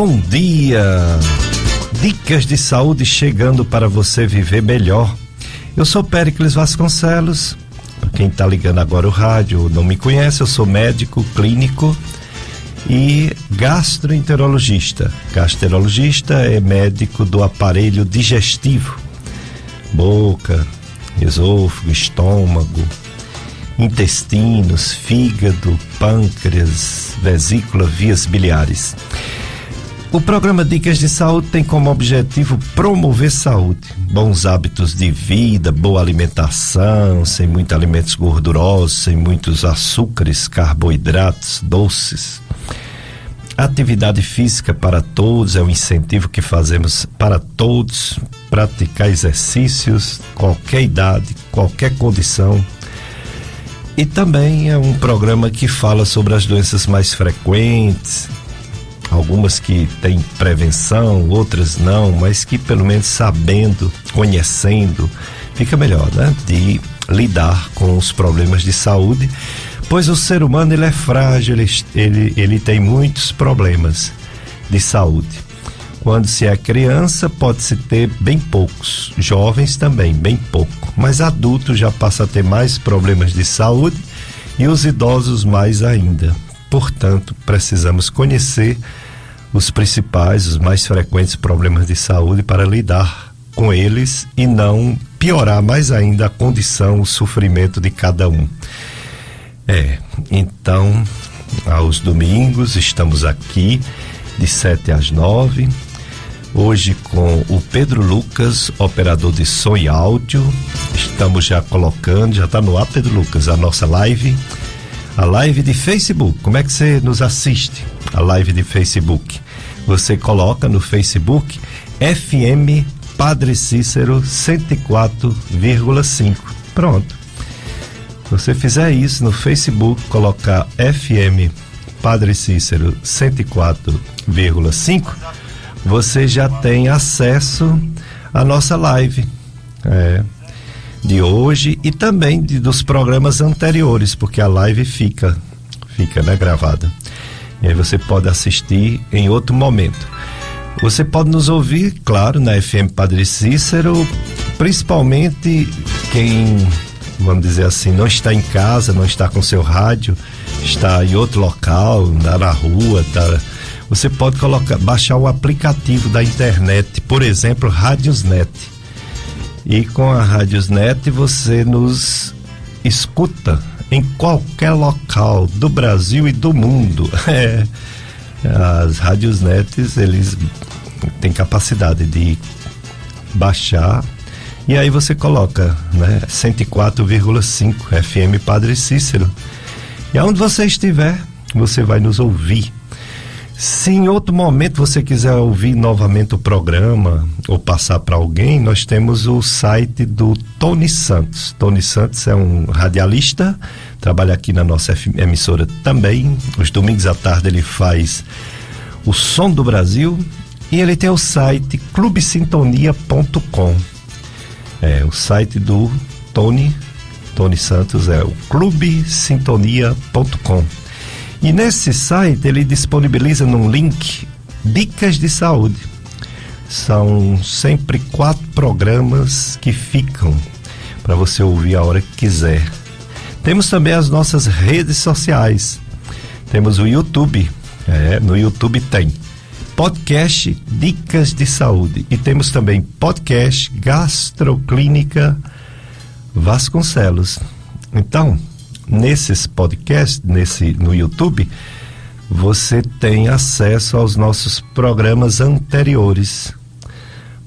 bom dia! Dicas de saúde chegando para você viver melhor. Eu sou Péricles Vasconcelos. Para quem está ligando agora o rádio não me conhece, eu sou médico clínico e gastroenterologista. Gastroenterologista é médico do aparelho digestivo, boca, esôfago, estômago, intestinos, fígado, pâncreas, vesícula, vias biliares. O programa Dicas de Saúde tem como objetivo promover saúde, bons hábitos de vida, boa alimentação, sem muitos alimentos gordurosos, sem muitos açúcares, carboidratos, doces. Atividade física para todos é um incentivo que fazemos para todos praticar exercícios, qualquer idade, qualquer condição. E também é um programa que fala sobre as doenças mais frequentes, algumas que têm prevenção, outras não, mas que pelo menos sabendo, conhecendo, fica melhor, né? De lidar com os problemas de saúde, pois o ser humano ele é frágil, ele, ele, ele tem muitos problemas de saúde. Quando se é criança, pode-se ter bem poucos, jovens também, bem pouco, mas adultos já passa a ter mais problemas de saúde e os idosos mais ainda. Portanto, precisamos conhecer os principais, os mais frequentes problemas de saúde para lidar com eles e não piorar mais ainda a condição, o sofrimento de cada um. É, então, aos domingos estamos aqui de 7 às 9. Hoje com o Pedro Lucas, operador de som e áudio. Estamos já colocando, já está no ar, Pedro Lucas, a nossa live a live de Facebook. Como é que você nos assiste? A live de Facebook. Você coloca no Facebook FM Padre Cícero 104,5. Pronto. Se você fizer isso no Facebook, colocar FM Padre Cícero 104,5, você já tem acesso à nossa live. É de hoje e também de, dos programas anteriores, porque a live fica, fica né, gravada. E aí você pode assistir em outro momento. Você pode nos ouvir, claro, na FM Padre Cícero, principalmente quem, vamos dizer assim, não está em casa, não está com seu rádio, está em outro local, na rua, tá, você pode colocar, baixar o aplicativo da internet, por exemplo, Rádiosnet e com a Rádiosnet você nos escuta em qualquer local do Brasil e do mundo. É, as Rádiosnets, eles têm capacidade de baixar e aí você coloca, né, 104,5 FM Padre Cícero. E aonde você estiver, você vai nos ouvir se em outro momento você quiser ouvir novamente o programa ou passar para alguém, nós temos o site do Tony Santos. Tony Santos é um radialista, trabalha aqui na nossa emissora também. Os domingos à tarde ele faz o Som do Brasil e ele tem o site clubesintonia.com. É, o site do Tony, Tony Santos é o clubesintonia.com. E nesse site ele disponibiliza num link dicas de saúde. São sempre quatro programas que ficam para você ouvir a hora que quiser. Temos também as nossas redes sociais. Temos o YouTube. É, no YouTube tem podcast Dicas de Saúde. E temos também podcast Gastroclínica Vasconcelos. Então, nesses podcasts, nesse no YouTube, você tem acesso aos nossos programas anteriores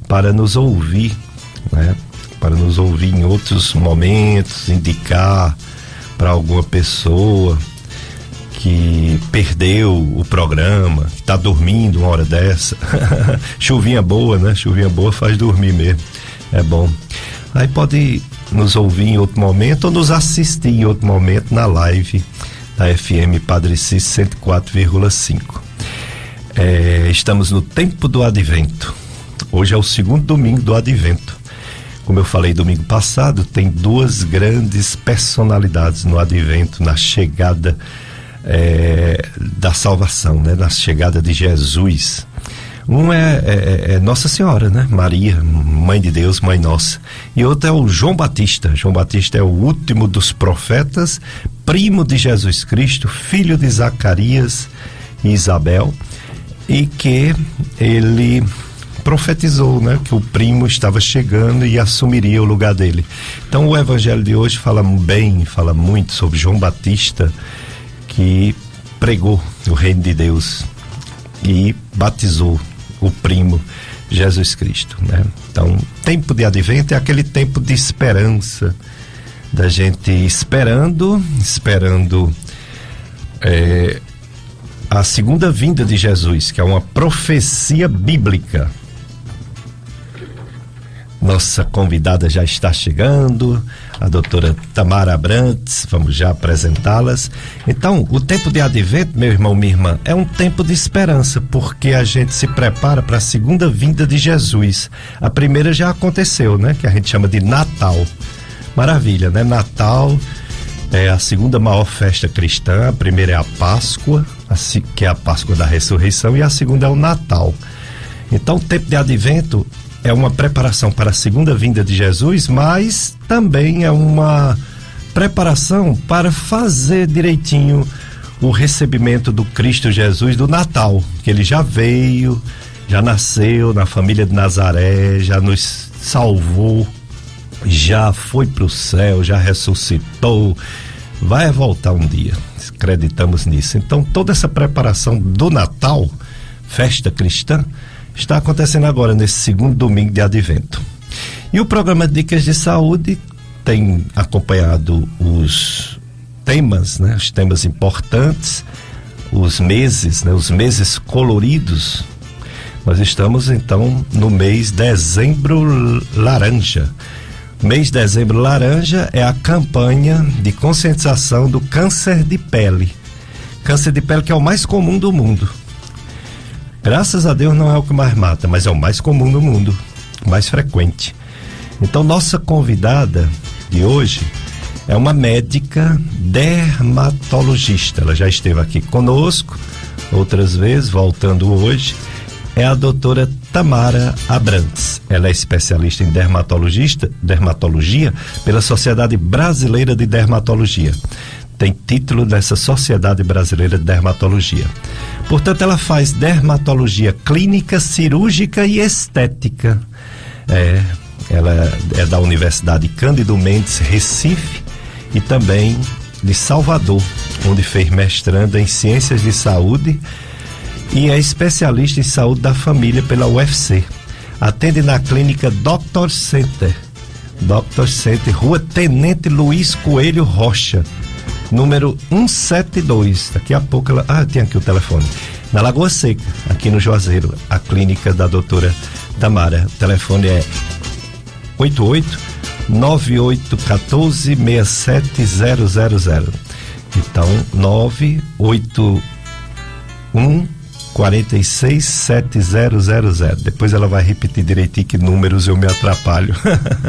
para nos ouvir, né? Para nos ouvir em outros momentos, indicar para alguma pessoa que perdeu o programa, que está dormindo uma hora dessa. Chuvinha boa, né? Chuvinha boa faz dormir mesmo. É bom. Aí pode nos ouvir em outro momento ou nos assistir em outro momento na live da FM Padre Cis 104,5. É, estamos no tempo do advento. Hoje é o segundo domingo do advento. Como eu falei domingo passado, tem duas grandes personalidades no advento, na chegada é, da salvação, né? na chegada de Jesus. Um é, é, é, Nossa Senhora, né? Maria, Mãe de Deus, Mãe Nossa. E outro é o João Batista. João Batista é o último dos profetas, primo de Jesus Cristo, filho de Zacarias e Isabel, e que ele profetizou, né, que o primo estava chegando e assumiria o lugar dele. Então o evangelho de hoje fala bem, fala muito sobre João Batista que pregou o reino de Deus e batizou o primo Jesus Cristo, né? Então, tempo de advento é aquele tempo de esperança, da gente esperando, esperando é, a segunda vinda de Jesus, que é uma profecia bíblica. Nossa convidada já está chegando, a doutora Tamara Abrantes, vamos já apresentá-las. Então, o tempo de advento, meu irmão, minha irmã, é um tempo de esperança, porque a gente se prepara para a segunda vinda de Jesus. A primeira já aconteceu, né? Que a gente chama de Natal. Maravilha, né? Natal é a segunda maior festa cristã. A primeira é a Páscoa, que é a Páscoa da ressurreição, e a segunda é o Natal. Então, o tempo de advento é uma preparação para a segunda vinda de Jesus, mas também é uma preparação para fazer direitinho o recebimento do Cristo Jesus do Natal, que ele já veio, já nasceu na família de Nazaré, já nos salvou, já foi para o céu, já ressuscitou, vai voltar um dia. Acreditamos nisso. Então, toda essa preparação do Natal, festa cristã, está acontecendo agora, nesse segundo domingo de advento. E o programa Dicas de Saúde tem acompanhado os temas, né, os temas importantes, os meses, né, os meses coloridos. Nós estamos então no mês dezembro laranja. Mês de dezembro laranja é a campanha de conscientização do câncer de pele. Câncer de pele que é o mais comum do mundo. Graças a Deus não é o que mais mata, mas é o mais comum no mundo, mais frequente. Então, nossa convidada de hoje é uma médica dermatologista. Ela já esteve aqui conosco outras vezes, voltando hoje. É a doutora Tamara Abrantes. Ela é especialista em dermatologista, dermatologia pela Sociedade Brasileira de Dermatologia tem título dessa Sociedade Brasileira de Dermatologia. Portanto, ela faz dermatologia clínica, cirúrgica e estética. É, ela é da Universidade Cândido Mendes, Recife, e também de Salvador, onde fez mestrando em Ciências de Saúde e é especialista em saúde da família pela UFC. Atende na clínica Doctor Center, Doctor Center, Rua Tenente Luiz Coelho Rocha, número 172. Daqui a pouco ela. Ah, tem aqui o telefone. Na Lagoa Seca, aqui no Juazeiro, a clínica da doutora Tamara. O telefone é 88 9814 67000. Então, 981 46700. Depois ela vai repetir direitinho que números eu me atrapalho.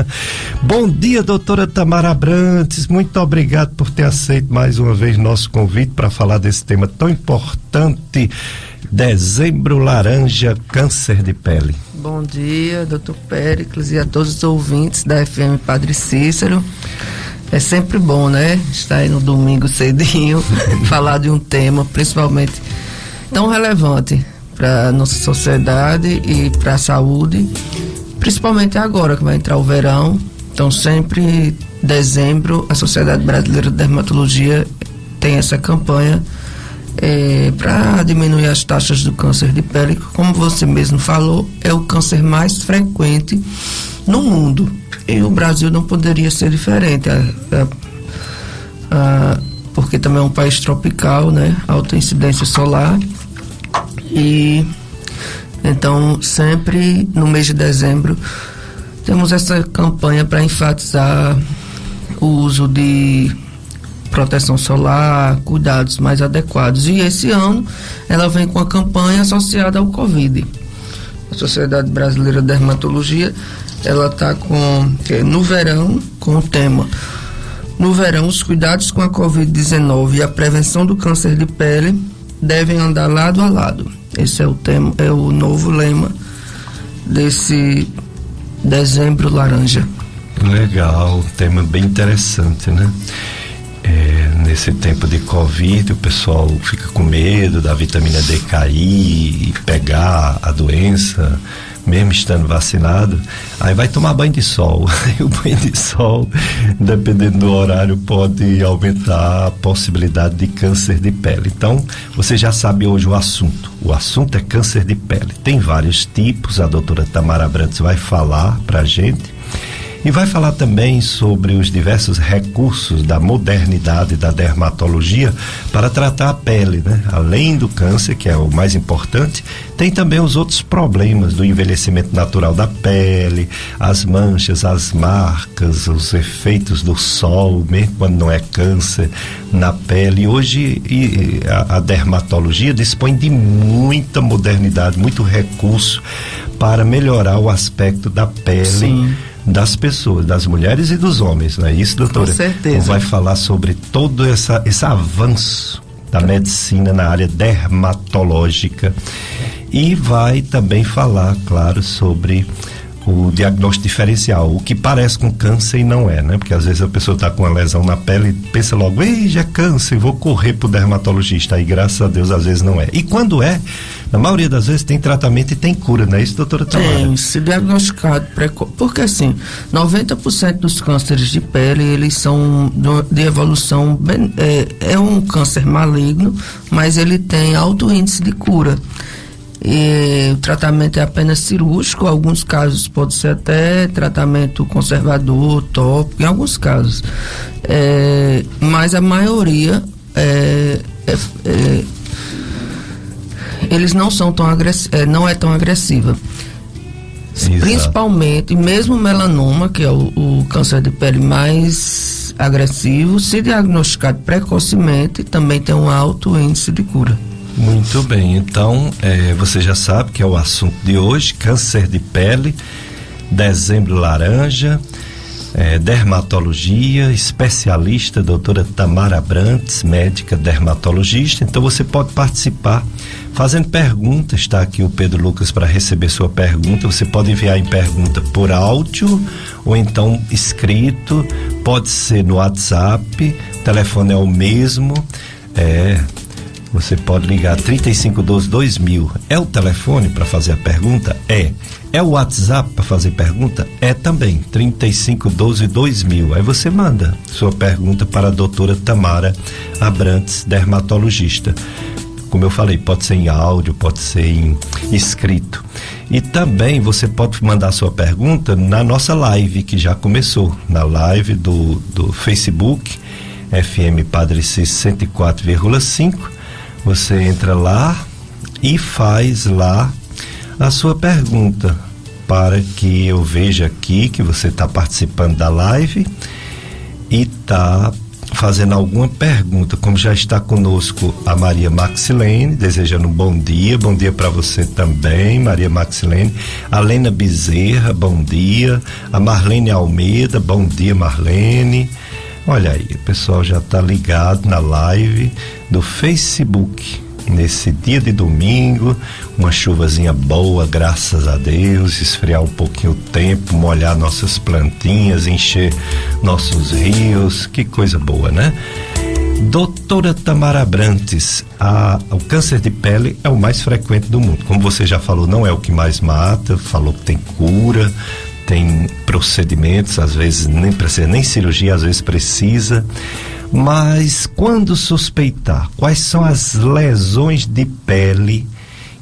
Bom dia, doutora Tamara Abrantes. Muito obrigado por ter aceito mais uma vez nosso convite para falar desse tema tão importante. Dezembro Laranja, câncer de pele. Bom dia, doutor Péricles e a todos os ouvintes da FM Padre Cícero. É sempre bom, né? Estar aí no domingo cedinho, falar de um tema, principalmente tão relevante para nossa sociedade e para a saúde, principalmente agora que vai entrar o verão. Então, sempre dezembro, a Sociedade Brasileira de Dermatologia tem essa campanha é, para diminuir as taxas do câncer de pele, como você mesmo falou, é o câncer mais frequente no mundo. E o Brasil não poderia ser diferente. A, a, a, porque também é um país tropical, né? Alta incidência solar. E então, sempre no mês de dezembro, temos essa campanha para enfatizar o uso de proteção solar, cuidados mais adequados. E esse ano ela vem com a campanha associada ao Covid. A Sociedade Brasileira de Dermatologia, ela está com no verão com o tema no verão os cuidados com a Covid-19 e a prevenção do câncer de pele devem andar lado a lado Esse é o tema, é o novo lema desse dezembro laranja. Legal, tema bem interessante, né? É, nesse tempo de Covid, o pessoal fica com medo da vitamina D cair e pegar a doença, mesmo estando vacinado. Aí vai tomar banho de sol. Aí o banho de sol, dependendo do horário, pode aumentar a possibilidade de câncer de pele. Então, você já sabe hoje o assunto. O assunto é câncer de pele. Tem vários tipos, a doutora Tamara Brantes vai falar pra gente e vai falar também sobre os diversos recursos da modernidade da dermatologia para tratar a pele, né? Além do câncer, que é o mais importante, tem também os outros problemas do envelhecimento natural da pele, as manchas, as marcas, os efeitos do sol, mesmo quando não é câncer, na pele. Hoje e, a, a dermatologia dispõe de muita modernidade, muito recurso para melhorar o aspecto da pele. Sim das pessoas, das mulheres e dos homens, não é isso, doutora? Com certeza. Então vai falar sobre todo essa, esse avanço da medicina na área dermatológica e vai também falar, claro, sobre o diagnóstico diferencial, o que parece com câncer e não é, né? Porque às vezes a pessoa está com uma lesão na pele e pensa logo, ei, já é câncer, vou correr pro dermatologista. Aí, graças a Deus, às vezes não é. E quando é, na maioria das vezes tem tratamento e tem cura, não é isso, doutora Tamara? Tem, se diagnosticado precoce. Porque assim, 90% dos cânceres de pele, eles são de evolução, é, é um câncer maligno, mas ele tem alto índice de cura. E o tratamento é apenas cirúrgico, em alguns casos pode ser até tratamento conservador, tópico, em alguns casos. É, mas a maioria é, é, é eles não são tão é, não é tão agressiva. Exato. Principalmente, mesmo melanoma, que é o, o câncer de pele mais agressivo, se diagnosticado precocemente, também tem um alto índice de cura. Muito bem, então é, você já sabe que é o assunto de hoje: câncer de pele, dezembro laranja, é, dermatologia, especialista, doutora Tamara Brantes, médica dermatologista. Então você pode participar fazendo perguntas. Está aqui o Pedro Lucas para receber sua pergunta. Você pode enviar em pergunta por áudio ou então escrito. Pode ser no WhatsApp. O telefone é o mesmo. É, você pode ligar 3512 2000. É o telefone para fazer a pergunta? É. É o WhatsApp para fazer pergunta? É também. 3512 2000. Aí você manda sua pergunta para a doutora Tamara Abrantes, dermatologista. Como eu falei, pode ser em áudio, pode ser em escrito. E também você pode mandar sua pergunta na nossa live que já começou, na live do, do Facebook FM Padre C 104,5 você entra lá e faz lá a sua pergunta para que eu veja aqui que você está participando da live e está fazendo alguma pergunta, como já está conosco a Maria Maxilene, desejando um bom dia, bom dia para você também, Maria Maxilene, a Lena Bezerra, bom dia, a Marlene Almeida, bom dia, Marlene, Olha aí, o pessoal já está ligado na live do Facebook. Nesse dia de domingo, uma chuvazinha boa, graças a Deus, esfriar um pouquinho o tempo, molhar nossas plantinhas, encher nossos rios, que coisa boa, né? Doutora Tamara Brantes, a, o câncer de pele é o mais frequente do mundo. Como você já falou, não é o que mais mata, falou que tem cura, tem procedimentos, às vezes nem precisa nem cirurgia, às vezes precisa. Mas quando suspeitar, quais são as lesões de pele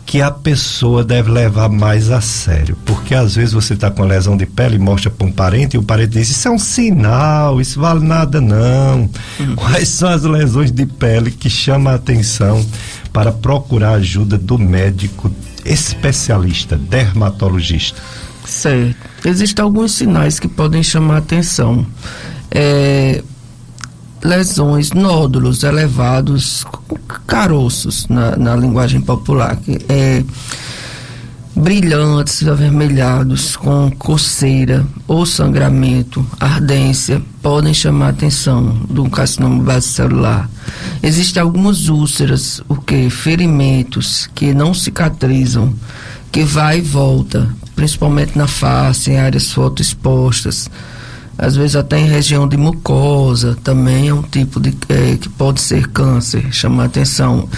que a pessoa deve levar mais a sério? Porque às vezes você está com lesão de pele e mostra para um parente e o parente diz: Isso é um sinal, isso vale nada não. Uhum. Quais são as lesões de pele que chamam a atenção para procurar ajuda do médico especialista, dermatologista? Certo. Existem alguns sinais que podem chamar atenção. É, lesões, nódulos elevados, caroços na, na linguagem popular. Que é, brilhantes, avermelhados, com coceira ou sangramento, ardência, podem chamar a atenção do carcinoma base celular. Existem algumas úlceras, o que? Ferimentos que não cicatrizam, que vai e volta, principalmente na face, em áreas fotoexpostas. Às vezes até em região de mucosa, também é um tipo de é, que pode ser câncer, chamar atenção.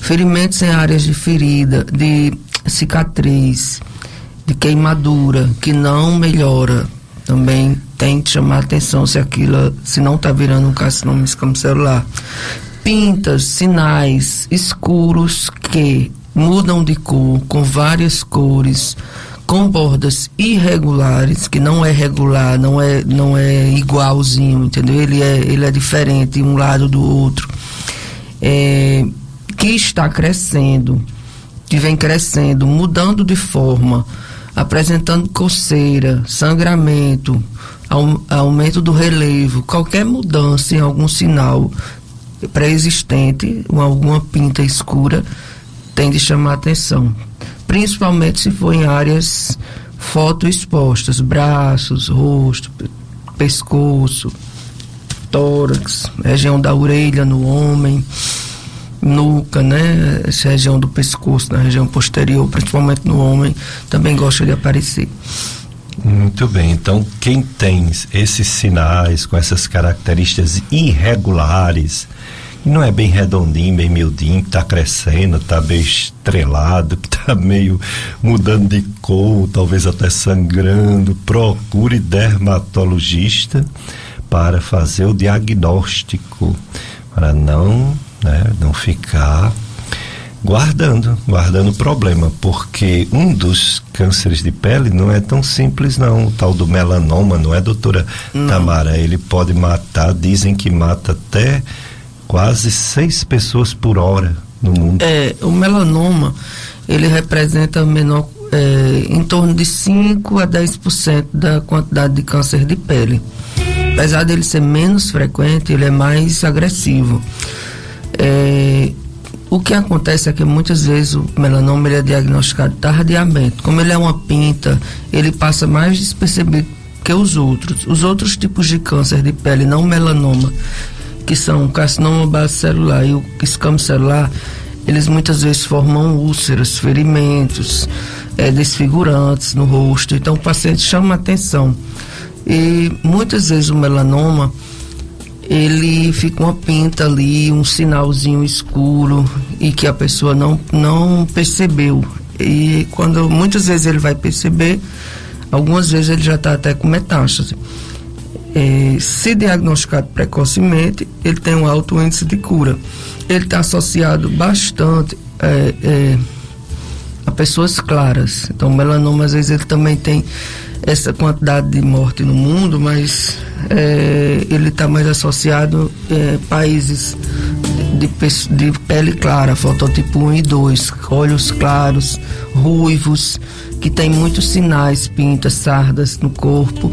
Ferimentos em áreas de ferida, de cicatriz, de queimadura, que não melhora, também tem que chamar atenção se aquilo, se não está virando um carcinoma celular. Pintas, sinais escuros que mudam de cor, com várias cores, com bordas irregulares, que não é regular, não é, não é igualzinho, entendeu? Ele é, ele é diferente um lado do outro. É, que está crescendo que vem crescendo, mudando de forma, apresentando coceira, sangramento, aumento do relevo, qualquer mudança em algum sinal pré-existente, alguma pinta escura, tem de chamar atenção. Principalmente se for em áreas fotoexpostas, braços, rosto, pescoço, tórax, região da orelha no homem nuca, né? Essa região do pescoço, na região posterior, principalmente no homem, também gosta de aparecer. Muito bem, então quem tem esses sinais com essas características irregulares, não é bem redondinho, bem miudinho, que está crescendo, está meio estrelado, que está meio mudando de cor, talvez até sangrando, procure dermatologista para fazer o diagnóstico, para não né? Não ficar guardando, guardando o problema, porque um dos cânceres de pele não é tão simples não, o tal do melanoma, não é doutora não. Tamara? Ele pode matar, dizem que mata até quase seis pessoas por hora no mundo. É, o melanoma, ele representa menor, é, em torno de 5 a 10% da quantidade de câncer de pele. Apesar dele ser menos frequente, ele é mais agressivo. É, o que acontece é que muitas vezes o melanoma é diagnosticado tardiamente. Como ele é uma pinta, ele passa mais despercebido que os outros. Os outros tipos de câncer de pele, não melanoma, que são carcinoma base celular e o escamo celular, eles muitas vezes formam úlceras, ferimentos, é, desfigurantes no rosto. Então o paciente chama atenção. E muitas vezes o melanoma ele fica uma pinta ali, um sinalzinho escuro e que a pessoa não, não percebeu. E quando muitas vezes ele vai perceber, algumas vezes ele já está até com metástase. É, se diagnosticado precocemente, ele tem um alto índice de cura. Ele está associado bastante é, é, a pessoas claras. Então, melanoma, às vezes, ele também tem essa quantidade de morte no mundo, mas ele está mais associado a países de, de, pele clara, fototipo 1 e 2, olhos claros, ruivos, que tem muitos sinais, pintas, sardas no corpo,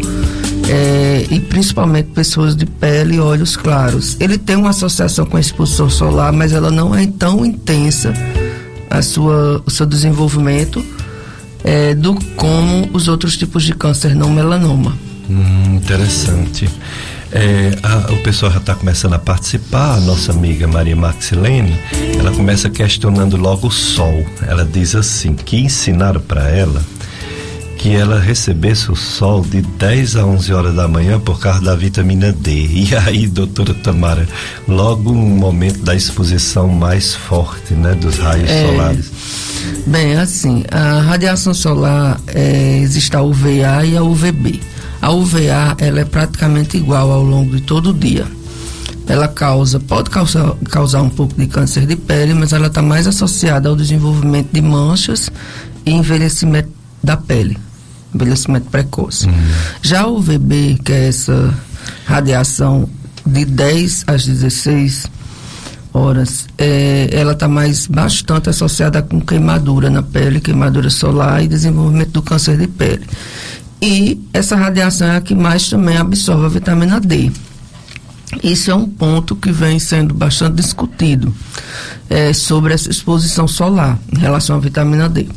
é, e principalmente pessoas de pele e olhos claros. Ele tem uma associação com a exposição solar, mas ela não é tão intensa a sua, o seu desenvolvimento é, do como os outros tipos de câncer não melanoma. Hum, interessante. É, a, o pessoal já está começando a participar. A nossa amiga Maria Maxilene, ela começa questionando logo o sol. Ela diz assim: que ensinaram para ela que ela recebesse o sol de 10 a 11 horas da manhã por causa da vitamina D. E aí, doutora Tamara, logo um momento da exposição mais forte, né, dos raios é, solares. Bem, assim, a radiação solar é, existe a UVA e a UVB. A UVA ela é praticamente igual ao longo de todo o dia. Ela causa, pode causar, causar um pouco de câncer de pele, mas ela está mais associada ao desenvolvimento de manchas e envelhecimento da pele, envelhecimento precoce. Uhum. Já o UVB, que é essa radiação de 10 às 16 horas, é, ela está mais bastante associada com queimadura na pele, queimadura solar e desenvolvimento do câncer de pele. E essa radiação é a que mais também absorve a vitamina D. Isso é um ponto que vem sendo bastante discutido é, sobre essa exposição solar em relação à vitamina D.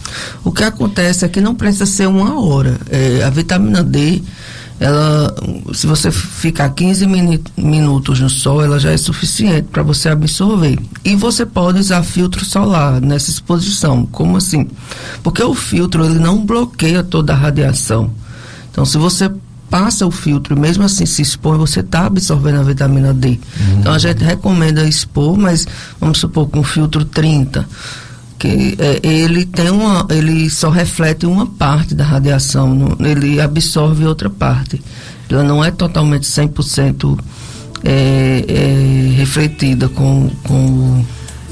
O que acontece é que não precisa ser uma hora. É, a vitamina D, ela, se você ficar 15 minutos no sol, ela já é suficiente para você absorver. E você pode usar filtro solar nessa exposição. Como assim? Porque o filtro ele não bloqueia toda a radiação. Então, se você passa o filtro, mesmo assim se expõe, você está absorvendo a vitamina D. Uhum. Então a gente recomenda expor, mas vamos supor com um filtro 30, que é, ele tem uma, ele só reflete uma parte da radiação, no, ele absorve outra parte. Ela não é totalmente 100% é, é, refletida com, com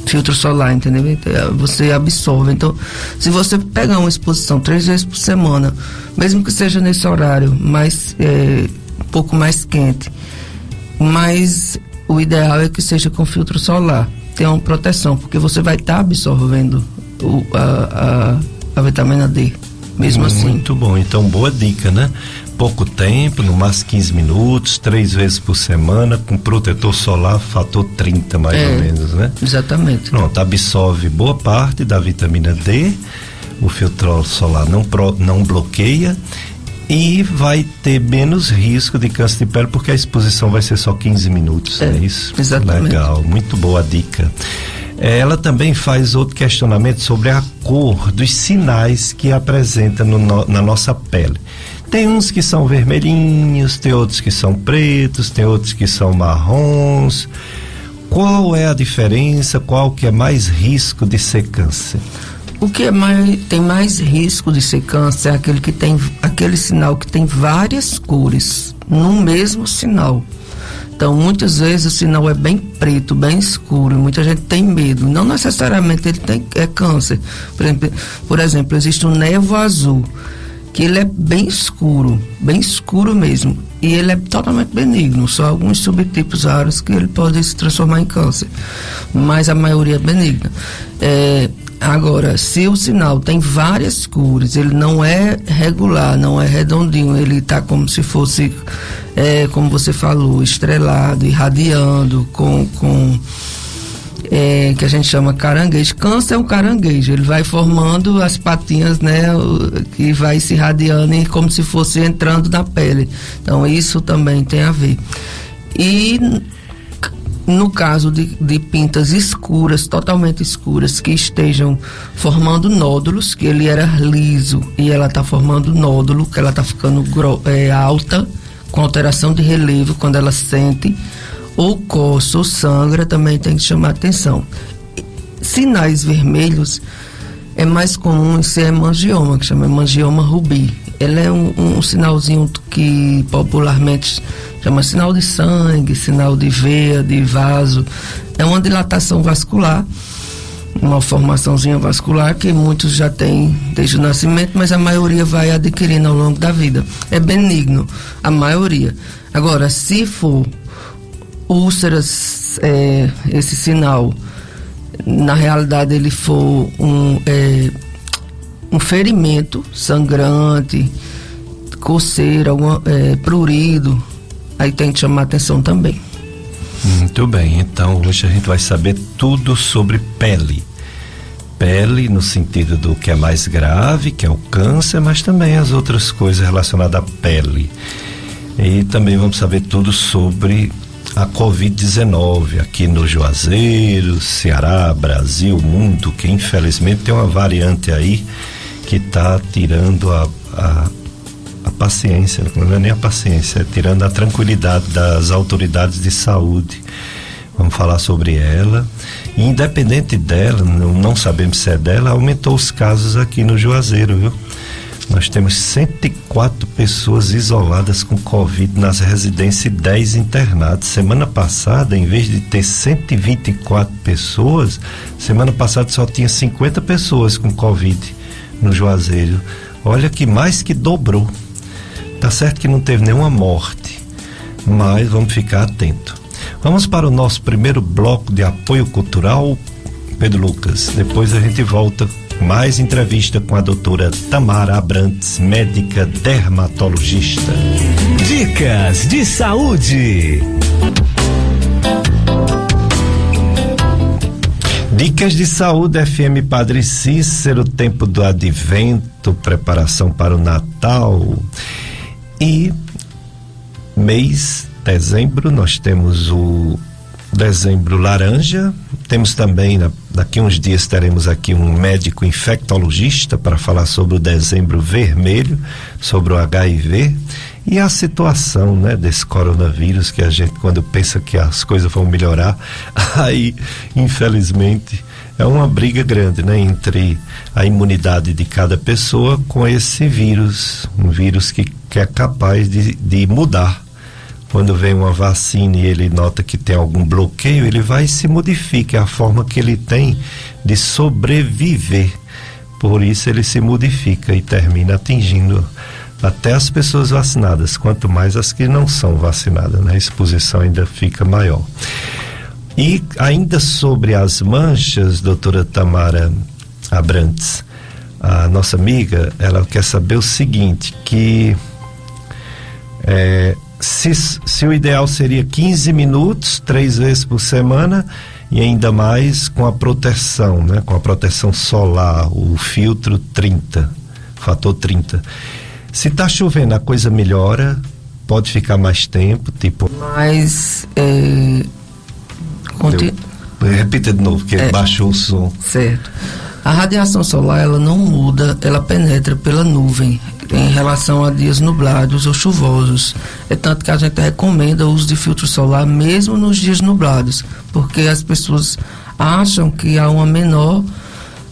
filtro solar, entendeu? Então, é, você absorve. Então, se você pegar uma exposição três vezes por semana, mesmo que seja nesse horário, mais é, um pouco mais quente, mas o ideal é que seja com filtro solar. Tem uma proteção, porque você vai estar tá absorvendo o, a, a, a vitamina D mesmo Muito assim. Muito bom, então boa dica, né? Pouco tempo, no máximo 15 minutos, três vezes por semana, com protetor solar fator 30 mais é, ou menos, né? Exatamente. Pronto, absorve boa parte da vitamina D, o filtro solar não, pro, não bloqueia e vai ter menos risco de câncer de pele porque a exposição vai ser só 15 minutos, é, é isso? Exatamente. Legal, muito boa dica. É, ela também faz outro questionamento sobre a cor dos sinais que apresenta no, na nossa pele. Tem uns que são vermelhinhos, tem outros que são pretos, tem outros que são marrons. Qual é a diferença? Qual que é mais risco de ser câncer? O que é mais, tem mais risco de ser câncer é aquele que tem aquele sinal que tem várias cores no mesmo sinal. Então, muitas vezes o sinal é bem preto, bem escuro, muita gente tem medo. Não necessariamente ele tem, é câncer. Por exemplo, por exemplo existe um nevo azul que ele é bem escuro, bem escuro mesmo. E ele é totalmente benigno, só alguns subtipos raros que ele pode se transformar em câncer. Mas a maioria é benigna. É, agora, se o sinal tem várias cores, ele não é regular, não é redondinho, ele está como se fosse, é, como você falou, estrelado, irradiando, com. com é, que a gente chama caranguejo. Câncer é um caranguejo, ele vai formando as patinhas, né, que vai se irradiando e como se fosse entrando na pele. Então isso também tem a ver. E no caso de, de pintas escuras, totalmente escuras, que estejam formando nódulos, que ele era liso e ela está formando nódulo, que ela está ficando é, alta, com alteração de relevo quando ela sente ou coça ou sangra, também tem que chamar atenção. Sinais vermelhos é mais comum ser hemangioma, que chama hemangioma rubi. Ele é um, um, sinalzinho que popularmente chama sinal de sangue, sinal de veia, de vaso. É uma dilatação vascular, uma formaçãozinha vascular que muitos já têm desde o nascimento, mas a maioria vai adquirindo ao longo da vida. É benigno, a maioria. Agora, se for úlceras, é, esse sinal, na realidade ele for um, é, um ferimento sangrante, coceira, alguma, é, prurido, aí tem que chamar atenção também. Muito bem, então hoje a gente vai saber tudo sobre pele. Pele no sentido do que é mais grave, que é o câncer, mas também as outras coisas relacionadas à pele. E também vamos saber tudo sobre a Covid-19 aqui no Juazeiro, Ceará, Brasil, mundo, que infelizmente tem uma variante aí que está tirando a, a, a, paciência, não é nem a paciência, é tirando a tranquilidade das autoridades de saúde. Vamos falar sobre ela. Independente dela, não, não sabemos se é dela, aumentou os casos aqui no Juazeiro, viu? Nós temos 104 pessoas isoladas com Covid nas residências e 10 internados. Semana passada, em vez de ter 124 pessoas, semana passada só tinha 50 pessoas com Covid no Juazeiro. Olha que mais que dobrou. Tá certo que não teve nenhuma morte, mas vamos ficar atento. Vamos para o nosso primeiro bloco de apoio cultural, Pedro Lucas. Depois a gente volta mais entrevista com a doutora Tamara Abrantes, médica dermatologista. Dicas de saúde. Dicas de saúde FM Padre Cícero, tempo do advento, preparação para o Natal. E mês dezembro nós temos o dezembro laranja. Temos também, daqui uns dias, teremos aqui um médico infectologista para falar sobre o dezembro vermelho, sobre o HIV e a situação né, desse coronavírus que a gente, quando pensa que as coisas vão melhorar, aí, infelizmente, é uma briga grande né, entre a imunidade de cada pessoa com esse vírus, um vírus que, que é capaz de, de mudar quando vem uma vacina e ele nota que tem algum bloqueio, ele vai e se modifica, é a forma que ele tem de sobreviver. Por isso ele se modifica e termina atingindo até as pessoas vacinadas, quanto mais as que não são vacinadas, né? a exposição ainda fica maior. E ainda sobre as manchas, doutora Tamara Abrantes, a nossa amiga, ela quer saber o seguinte, que é, se, se o ideal seria 15 minutos, três vezes por semana, e ainda mais com a proteção, né? Com a proteção solar, o filtro 30, fator 30. Se tá chovendo, a coisa melhora, pode ficar mais tempo, tipo. Mas. É, conti... Repita de novo, que é, baixou o som. Certo. A radiação solar ela não muda, ela penetra pela nuvem em relação a dias nublados ou chuvosos. É tanto que a gente recomenda o uso de filtro solar mesmo nos dias nublados, porque as pessoas acham que há uma menor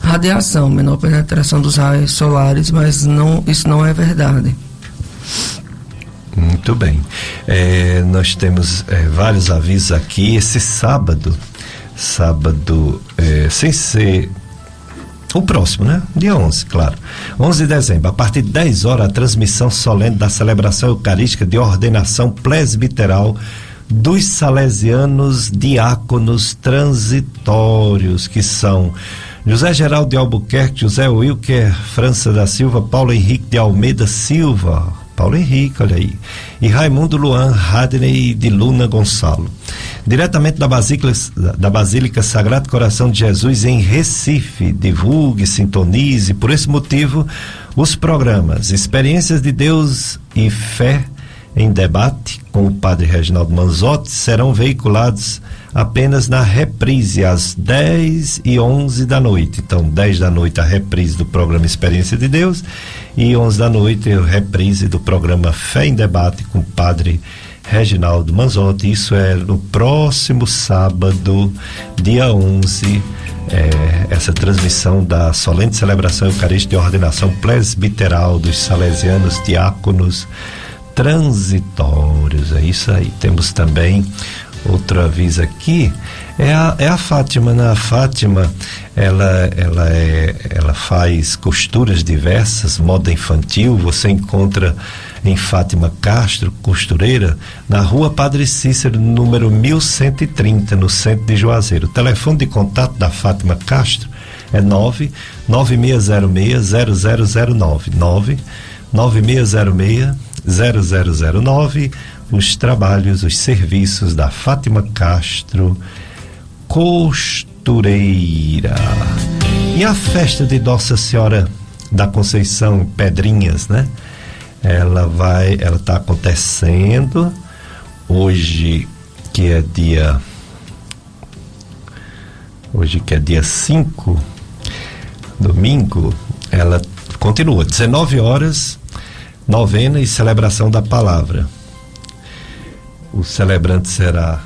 radiação, menor penetração dos raios solares, mas não, isso não é verdade. Muito bem. É, nós temos é, vários avisos aqui. Esse sábado, sábado, é, sem ser o próximo, né? Dia 11, claro. 11 de dezembro, a partir de 10 horas, a transmissão solene da celebração eucarística de ordenação presbiteral dos salesianos diáconos transitórios, que são José Geraldo de Albuquerque, José Wilker França da Silva, Paulo Henrique de Almeida Silva, Paulo Henrique, olha aí, e Raimundo Luan Radney de Luna Gonçalo diretamente da Basílica, da Basílica Sagrado Coração de Jesus em Recife. Divulgue, sintonize. Por esse motivo, os programas Experiências de Deus e Fé em Debate com o Padre Reginaldo Manzotti serão veiculados apenas na reprise às 10 e 11 da noite. Então, 10 da noite a reprise do programa Experiência de Deus e 11 da noite a reprise do programa Fé em Debate com o Padre Reginaldo Manzotti. Isso é no próximo sábado, dia 11, é, essa transmissão da solene celebração eucarística de ordenação presbiteral dos salesianos diáconos transitórios. É isso aí. Temos também outro aviso aqui. É a, é a Fátima, né? A Fátima, ela, ela, é, ela faz costuras diversas, moda infantil. Você encontra em Fátima Castro, costureira, na rua Padre Cícero, número 1130, no centro de Juazeiro. O telefone de contato da Fátima Castro é 99606-0009. 99606-0009. Os trabalhos, os serviços da Fátima Castro, costureira. E a festa de Nossa Senhora da Conceição, Pedrinhas, né? ela vai, ela está acontecendo hoje que é dia hoje que é dia 5 domingo, ela continua 19 horas novena e celebração da palavra. O celebrante será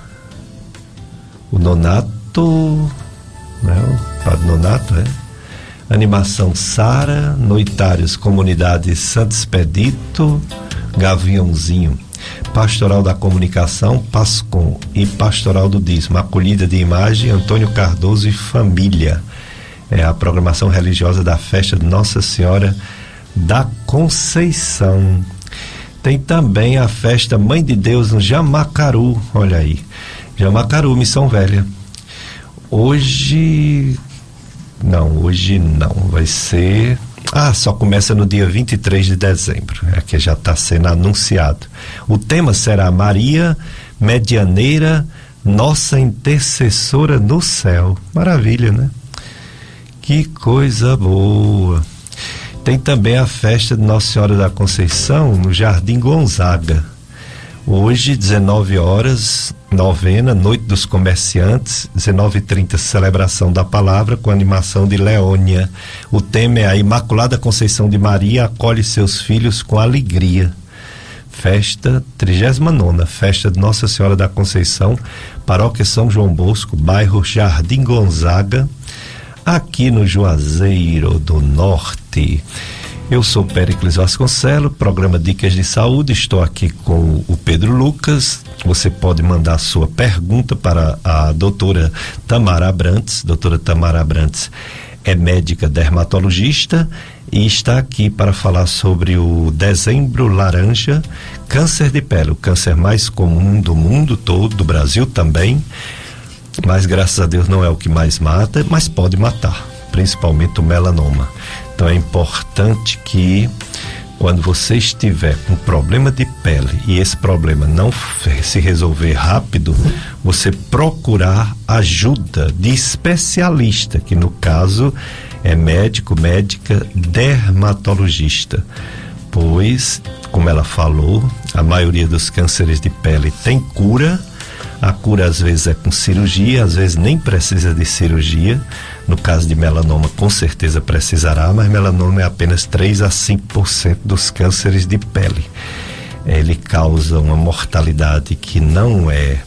o Nonato, né? O Padre Nonato, é? Animação Sara, Noitários Comunidade Santo Expedito, Gaviãozinho, Pastoral da Comunicação, Pascom e Pastoral do Dízimo, Acolhida de Imagem, Antônio Cardoso e Família. É a programação religiosa da festa de Nossa Senhora da Conceição. Tem também a festa Mãe de Deus no Jamacaru, olha aí. Jamacaru, Missão Velha. Hoje não, hoje não. Vai ser. Ah, só começa no dia 23 de dezembro. É que já está sendo anunciado. O tema será Maria Medianeira nossa intercessora no céu. Maravilha, né? Que coisa boa. Tem também a festa de Nossa Senhora da Conceição no Jardim Gonzaga. Hoje, 19 horas, novena, Noite dos Comerciantes, 19h30, celebração da palavra com animação de Leônia. O tema é a Imaculada Conceição de Maria acolhe seus filhos com alegria. Festa 39, festa de Nossa Senhora da Conceição, Paróquia São João Bosco, bairro Jardim Gonzaga, aqui no Juazeiro do Norte. Eu sou Péricles Vasconcelos, programa Dicas de Saúde. Estou aqui com o Pedro Lucas. Você pode mandar sua pergunta para a doutora Tamara Abrantes. Doutora Tamara Abrantes é médica dermatologista e está aqui para falar sobre o dezembro laranja, câncer de pele, o câncer mais comum do mundo todo, do Brasil também. Mas graças a Deus não é o que mais mata, mas pode matar, principalmente o melanoma. Então é importante que quando você estiver com problema de pele e esse problema não se resolver rápido, você procurar ajuda de especialista, que no caso é médico, médica, dermatologista. Pois, como ela falou, a maioria dos cânceres de pele tem cura. A cura às vezes é com cirurgia, às vezes nem precisa de cirurgia no caso de melanoma, com certeza precisará, mas melanoma é apenas 3 a 5% dos cânceres de pele. Ele causa uma mortalidade que não é,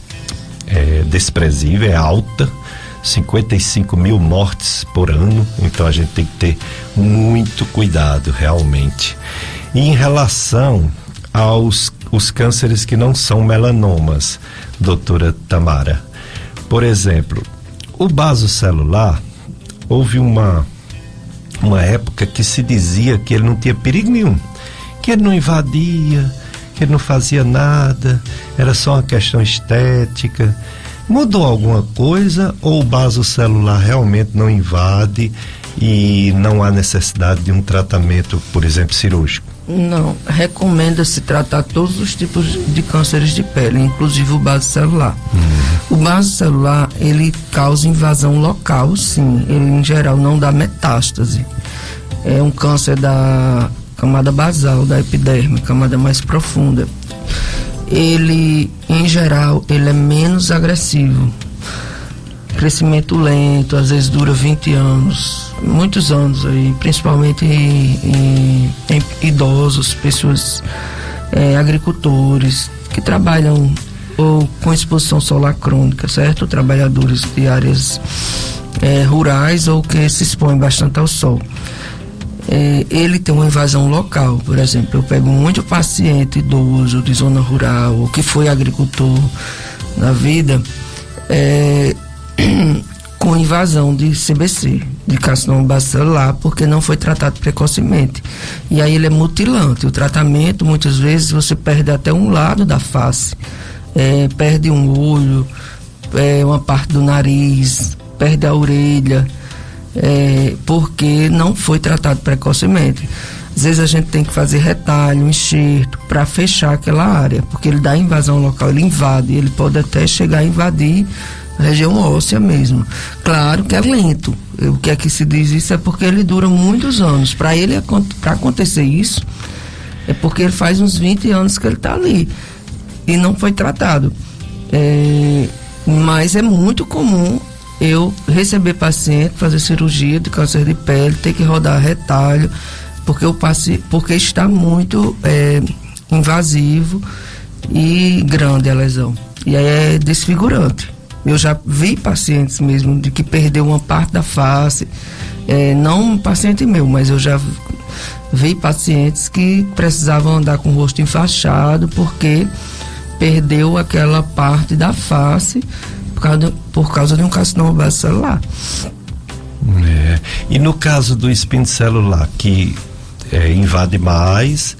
é desprezível, é alta. 55 mil mortes por ano, então a gente tem que ter muito cuidado realmente. E em relação aos os cânceres que não são melanomas, doutora Tamara, por exemplo, o baso celular houve uma uma época que se dizia que ele não tinha perigo nenhum, que ele não invadia, que ele não fazia nada, era só uma questão estética. Mudou alguma coisa ou o vaso celular realmente não invade e não há necessidade de um tratamento, por exemplo, cirúrgico? Não, recomenda-se tratar todos os tipos de cânceres de pele, inclusive o base celular. Uhum. O base celular, ele causa invasão local, sim. Ele, em geral, não dá metástase. É um câncer da camada basal, da epiderme, camada mais profunda. Ele, em geral, ele é menos agressivo crescimento lento, às vezes dura 20 anos, muitos anos aí, principalmente em, em, em idosos, pessoas, é, agricultores que trabalham ou com exposição solar crônica, certo? Trabalhadores de áreas é, rurais ou que se expõem bastante ao sol. É, ele tem uma invasão local, por exemplo, eu pego muito paciente idoso de zona rural ou que foi agricultor na vida, é, com invasão de CBC, de carcinoma bacelar, porque não foi tratado precocemente. E aí ele é mutilante. O tratamento, muitas vezes, você perde até um lado da face, é, perde um olho, é, uma parte do nariz, perde a orelha, é, porque não foi tratado precocemente. Às vezes a gente tem que fazer retalho, enxerto, para fechar aquela área, porque ele dá invasão local, ele invade, ele pode até chegar a invadir região óssea mesmo. Claro que é lento. O que é que se diz isso é porque ele dura muitos anos. Para ele, para acontecer isso, é porque ele faz uns 20 anos que ele está ali e não foi tratado. É, mas é muito comum eu receber paciente, fazer cirurgia de câncer de pele, ter que rodar retalho, porque o paciente, porque está muito é, invasivo e grande a lesão. E aí é desfigurante. Eu já vi pacientes mesmo de que perdeu uma parte da face, é, não um paciente meu, mas eu já vi pacientes que precisavam andar com o rosto enfaixado porque perdeu aquela parte da face por causa, por causa de um carcinoma celular. É. E no caso do espinho celular, que é, invade mais,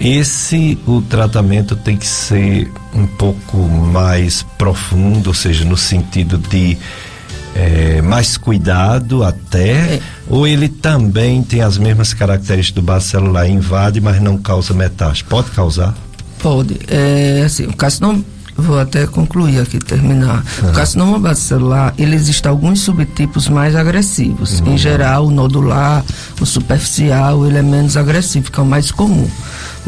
esse o tratamento tem que ser um pouco mais profundo, ou seja, no sentido de é, mais cuidado até, é. ou ele também tem as mesmas características do base celular, invade, mas não causa metástase. Pode causar? Pode. É, assim, o carcinoma, vou até concluir aqui, terminar. Uhum. O carcinoma base celular, ele existe alguns subtipos mais agressivos. Uhum. Em geral, o nodular, o superficial, ele é menos agressivo, que é o mais comum.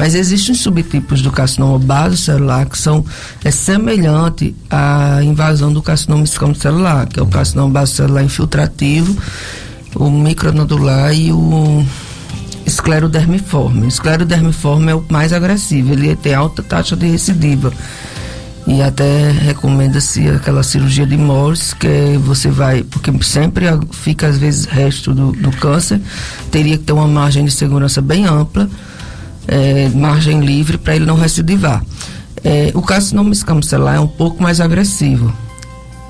Mas existem subtipos do carcinoma base celular que são é semelhante à invasão do carcinoma celular, que é o carcinoma base celular infiltrativo, o micronodular e o esclerodermiforme. O esclerodermiforme é o mais agressivo, ele tem alta taxa de recidiva. E até recomenda-se aquela cirurgia de Morse, que você vai, porque sempre fica às vezes resto do, do câncer, teria que ter uma margem de segurança bem ampla, é, margem livre para ele não recidivar. É, o carcinoma escamocelular é um pouco mais agressivo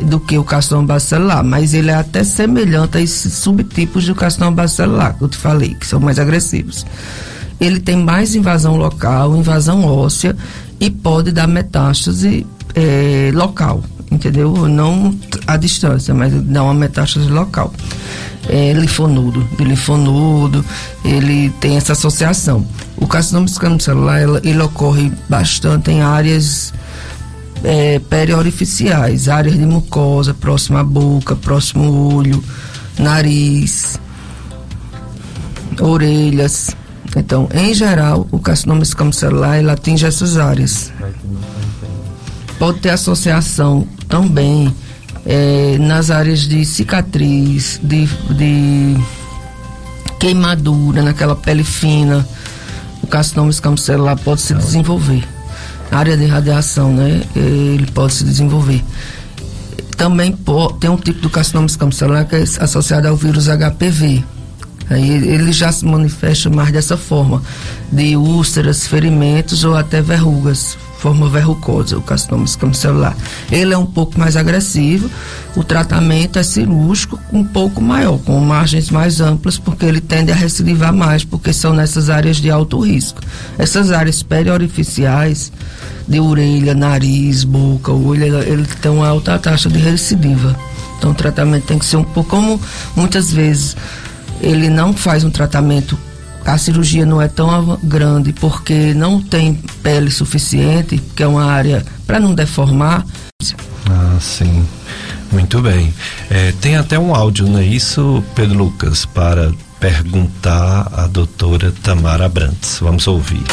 do que o carcinoma bacelar, mas ele é até semelhante a esses subtipos do carcinoma bacelar que eu te falei, que são mais agressivos. Ele tem mais invasão local, invasão óssea e pode dar metástase é, local, entendeu? Não à distância, mas dá uma metástase local. É, linfonudo, de linfonudo, ele tem essa associação. O carcinoma celular, ele, ocorre bastante em áreas é, periorificiais, áreas de mucosa, próximo à boca, próximo ao olho, nariz, orelhas. Então, em geral, o carcinoma escamocelular ele atinge essas áreas. Pode ter associação também é, nas áreas de cicatriz, de, de queimadura, naquela pele fina. O carcinoma escamocelular pode se desenvolver área de radiação, né? Ele pode se desenvolver. Também pode, tem um tipo do carcinoma escamocelular que é associado ao vírus HPV. Aí ele já se manifesta mais dessa forma, de úlceras, ferimentos ou até verrugas, forma verrucosa, o carcinoma celular. Ele é um pouco mais agressivo, o tratamento é cirúrgico um pouco maior, com margens mais amplas, porque ele tende a recidivar mais, porque são nessas áreas de alto risco. Essas áreas periorificiais, de orelha, nariz, boca, olho, ele, ele tem uma alta taxa de recidiva. Então o tratamento tem que ser um pouco como muitas vezes ele não faz um tratamento a cirurgia não é tão grande porque não tem pele suficiente, que é uma área para não deformar. Ah, sim. Muito bem. É, tem até um áudio, não é isso, Pedro Lucas, para perguntar à doutora Tamara Brantes. Vamos ouvir.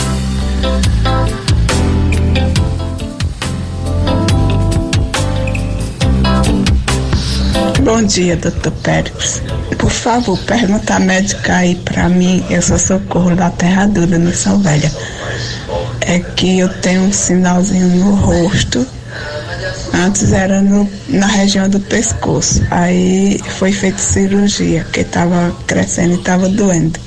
Bom dia, doutor Pérez. Por favor, pergunta a médica aí pra mim, eu sou socorro da Terra Dura, no São Velha. É que eu tenho um sinalzinho no rosto. Antes era no, na região do pescoço. Aí foi feita cirurgia, que estava crescendo e estava doendo.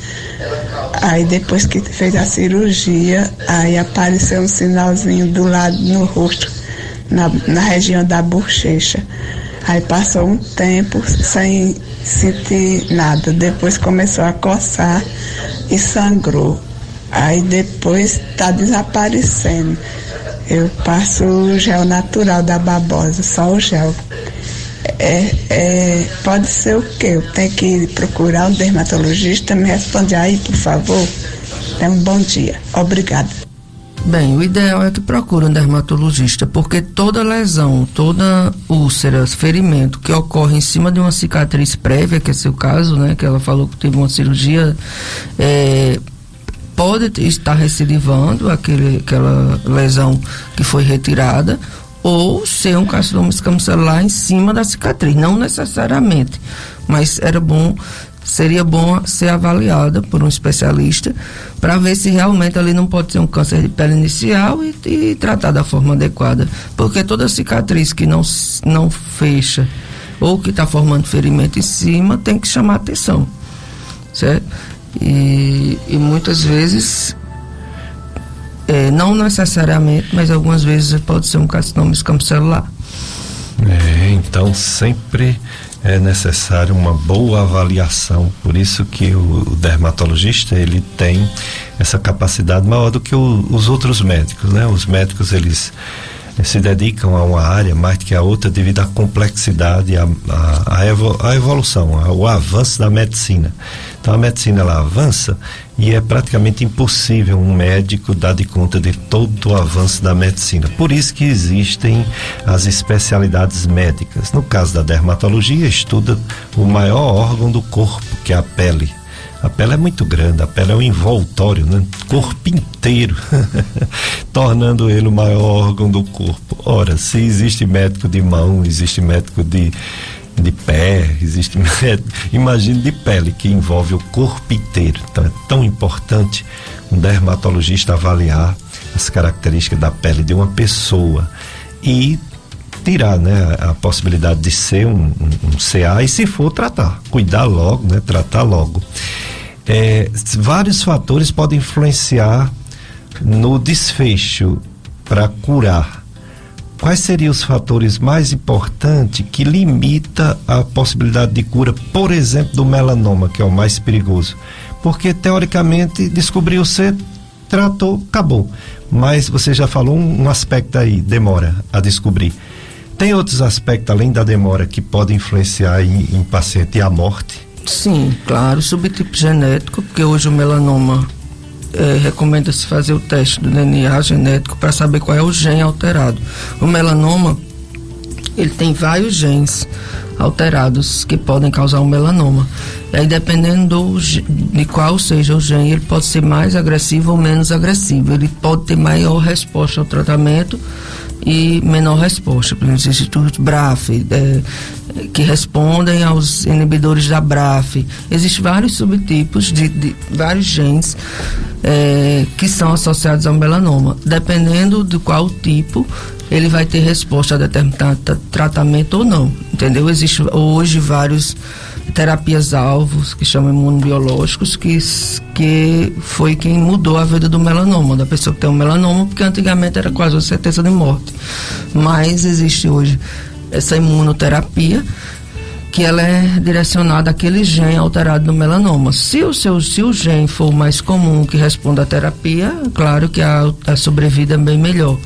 Aí depois que fez a cirurgia, aí apareceu um sinalzinho do lado no rosto, na, na região da bochecha. Aí passou um tempo sem sentir nada. Depois começou a coçar e sangrou. Aí depois está desaparecendo. Eu passo o gel natural da babosa, só o gel. É, é, pode ser o quê? Eu tenho que procurar um dermatologista. Me responde aí, por favor. Um bom dia. Obrigada. Bem, o ideal é que procure um dermatologista, porque toda lesão, toda úlcera, ferimento que ocorre em cima de uma cicatriz prévia, que é seu caso, né, que ela falou que teve uma cirurgia, é, pode estar recidivando aquele, aquela lesão que foi retirada, ou ser um carcinoma escamocelular em cima da cicatriz, não necessariamente, mas era bom seria bom ser avaliada por um especialista para ver se realmente ali não pode ser um câncer de pele inicial e, e tratar da forma adequada. Porque toda cicatriz que não, não fecha ou que está formando ferimento em cima tem que chamar atenção. Certo? E, e muitas vezes, é, não necessariamente, mas algumas vezes pode ser um carcinoma escamocelular. É, então sempre é necessário uma boa avaliação. Por isso que o, dermatologista ele tem essa capacidade maior do que o, os outros médicos, né? Os médicos eles se dedicam a uma área mais do que a outra devido à complexidade, à, à, à evolução, ao avanço da medicina. Então a medicina ela avança e é praticamente impossível um médico dar de conta de todo o avanço da medicina. Por isso que existem as especialidades médicas. No caso da dermatologia, estuda o maior órgão do corpo, que é a pele. A pele é muito grande, a pele é um envoltório, né? Corpo inteiro, tornando ele o maior órgão do corpo. Ora, se existe médico de mão, existe médico de, de pé, existe imagine de pele, que envolve o corpo inteiro. Então é tão importante um dermatologista avaliar as características da pele de uma pessoa e tirar né, a possibilidade de ser um, um, um CA e se for tratar, cuidar logo, né, tratar logo. É, vários fatores podem influenciar no desfecho para curar. Quais seriam os fatores mais importantes que limita a possibilidade de cura, por exemplo, do melanoma, que é o mais perigoso? Porque teoricamente descobriu ser, tratou, acabou. Mas você já falou um, um aspecto aí, demora a descobrir. Tem outros aspectos além da demora que podem influenciar em, em paciente e a morte? Sim, claro, subtipo genético, porque hoje o melanoma é, recomenda-se fazer o teste do DNA genético para saber qual é o gene alterado. O melanoma, ele tem vários genes alterados que podem causar um melanoma. E aí, dependendo do, de qual seja o gene, ele pode ser mais agressivo ou menos agressivo. Ele pode ter maior resposta ao tratamento e menor resposta. Por exemplo, institutos BRAF, é, que respondem aos inibidores da BRAF. Existem vários subtipos de, de vários genes é, que são associados ao melanoma. Dependendo de qual tipo, ele vai ter resposta a determinado tratamento ou não. Entendeu? Existem hoje vários terapias alvos que chamam imunobiológicos que que foi quem mudou a vida do melanoma da pessoa que tem um melanoma porque antigamente era quase uma certeza de morte mas existe hoje essa imunoterapia que ela é direcionada àquele gene alterado do melanoma. Se o seu se o gene for mais comum que responda à terapia, claro que a, a sobrevida é bem melhor.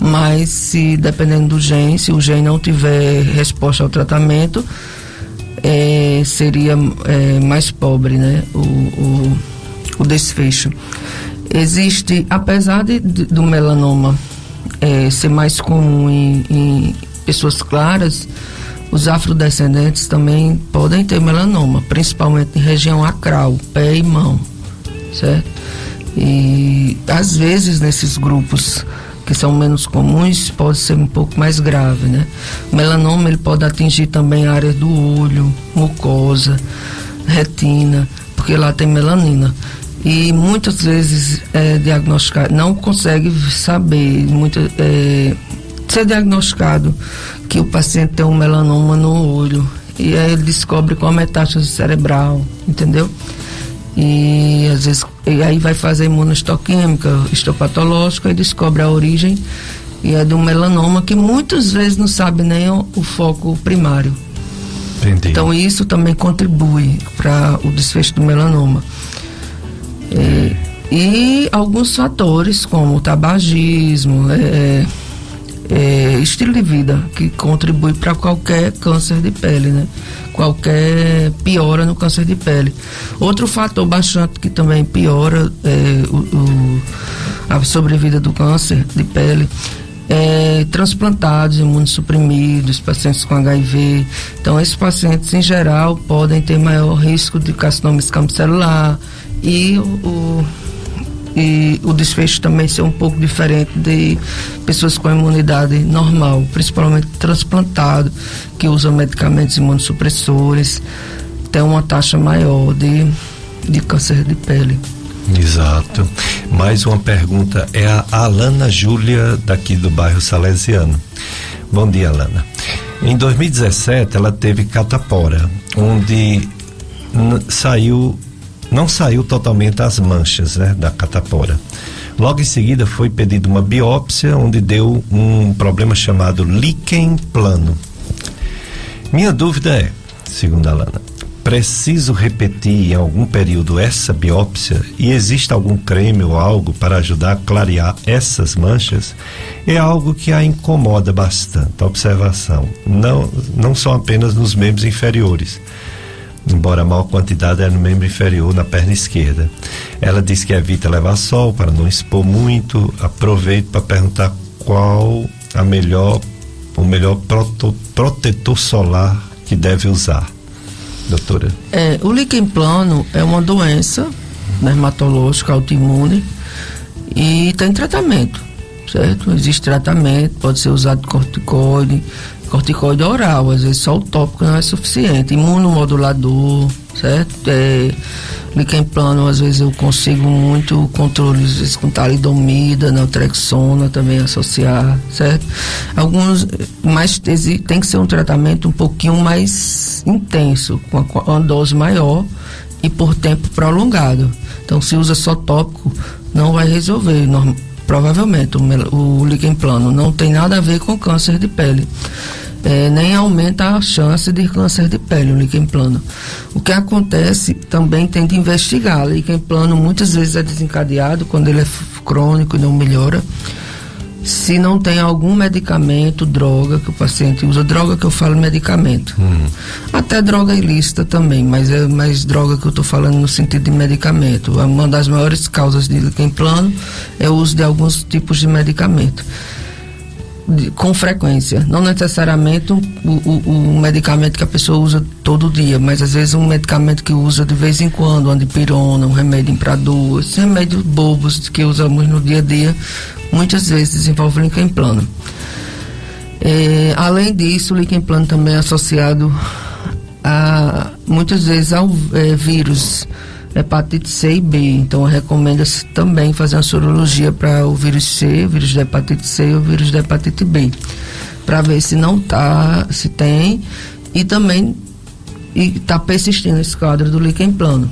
Mas se dependendo do gene, se o gene não tiver resposta ao tratamento, é, seria é, mais pobre, né? O, o, o, desfecho. Existe, apesar de, de do melanoma é, ser mais comum em, em pessoas claras, os afrodescendentes também podem ter melanoma, principalmente em região acral, pé e mão, certo? E às vezes nesses grupos que são menos comuns, pode ser um pouco mais grave, né? Melanoma ele pode atingir também a área do olho, mucosa, retina, porque lá tem melanina. E muitas vezes é diagnosticado, não consegue saber, muito, é, ser diagnosticado que o paciente tem um melanoma no olho. E aí ele descobre com a metástase cerebral, entendeu? E às vezes e aí vai fazer imunohistoquímica, histopatológica e descobre a origem e é do melanoma que muitas vezes não sabe nem o, o foco primário. Entendi. Então isso também contribui para o desfecho do melanoma. É, e alguns fatores como o tabagismo, é, é, estilo de vida que contribui para qualquer câncer de pele, né? Qualquer piora no câncer de pele. Outro fator bastante que também piora é, o, o, a sobrevida do câncer de pele é, transplantados, imunossuprimidos, pacientes com HIV. Então, esses pacientes, em geral, podem ter maior risco de carcinoma escamocelular e o, e o desfecho também ser um pouco diferente de pessoas com imunidade normal, principalmente transplantado, que usam medicamentos imunossupressores, tem uma taxa maior de, de câncer de pele. Exato. Mais uma pergunta é a Alana Júlia, daqui do bairro Salesiano. Bom dia, Alana. Em 2017, ela teve catapora, onde saiu não saiu totalmente as manchas né, da catapora. Logo em seguida foi pedida uma biópsia, onde deu um problema chamado líquen plano. Minha dúvida é, segundo a Lana, preciso repetir em algum período essa biópsia e existe algum creme ou algo para ajudar a clarear essas manchas? É algo que a incomoda bastante, a observação. Não, não são apenas nos membros inferiores, embora a maior quantidade é no membro inferior, na perna esquerda. Ela diz que evita levar sol para não expor muito. Aproveito para perguntar qual a melhor, o melhor proto, protetor solar que deve usar, doutora. É, o líquen plano é uma doença dermatológica autoimune e tem tratamento, certo? Existe tratamento, pode ser usado corticoide, corticoide oral, às vezes só o tópico não é suficiente. Imunomodulador, certo? É, líquen plano, às vezes eu consigo muito controle, às vezes com talidomida, naltrexona também associar, certo? Alguns, mas tem que ser um tratamento um pouquinho mais intenso, com uma dose maior e por tempo prolongado. Então, se usa só tópico, não vai resolver, norm, provavelmente, o, o plano não tem nada a ver com câncer de pele é, nem aumenta a chance de câncer de pele, o líquen plano. O que acontece também tem de investigar. O líquen plano muitas vezes é desencadeado quando ele é crônico e não melhora. Se não tem algum medicamento, droga que o paciente usa, droga que eu falo medicamento. Uhum. Até droga ilícita também, mas é mais droga que eu estou falando no sentido de medicamento. Uma das maiores causas de líquen plano é o uso de alguns tipos de medicamento com frequência. Não necessariamente o, o, o, medicamento que a pessoa usa todo dia, mas às vezes um medicamento que usa de vez em quando, uma dipirona, um remédio impador, esses remédios bobos que usamos no dia a dia, muitas vezes desenvolvem líquen plano. É, além disso, o líquen plano também é associado a muitas vezes ao é, vírus hepatite C e B. Então recomenda-se também fazer uma sorologia para o vírus C, o vírus da hepatite C e o vírus da hepatite B, para ver se não tá, se tem e também está persistindo esse quadro do líquen plano.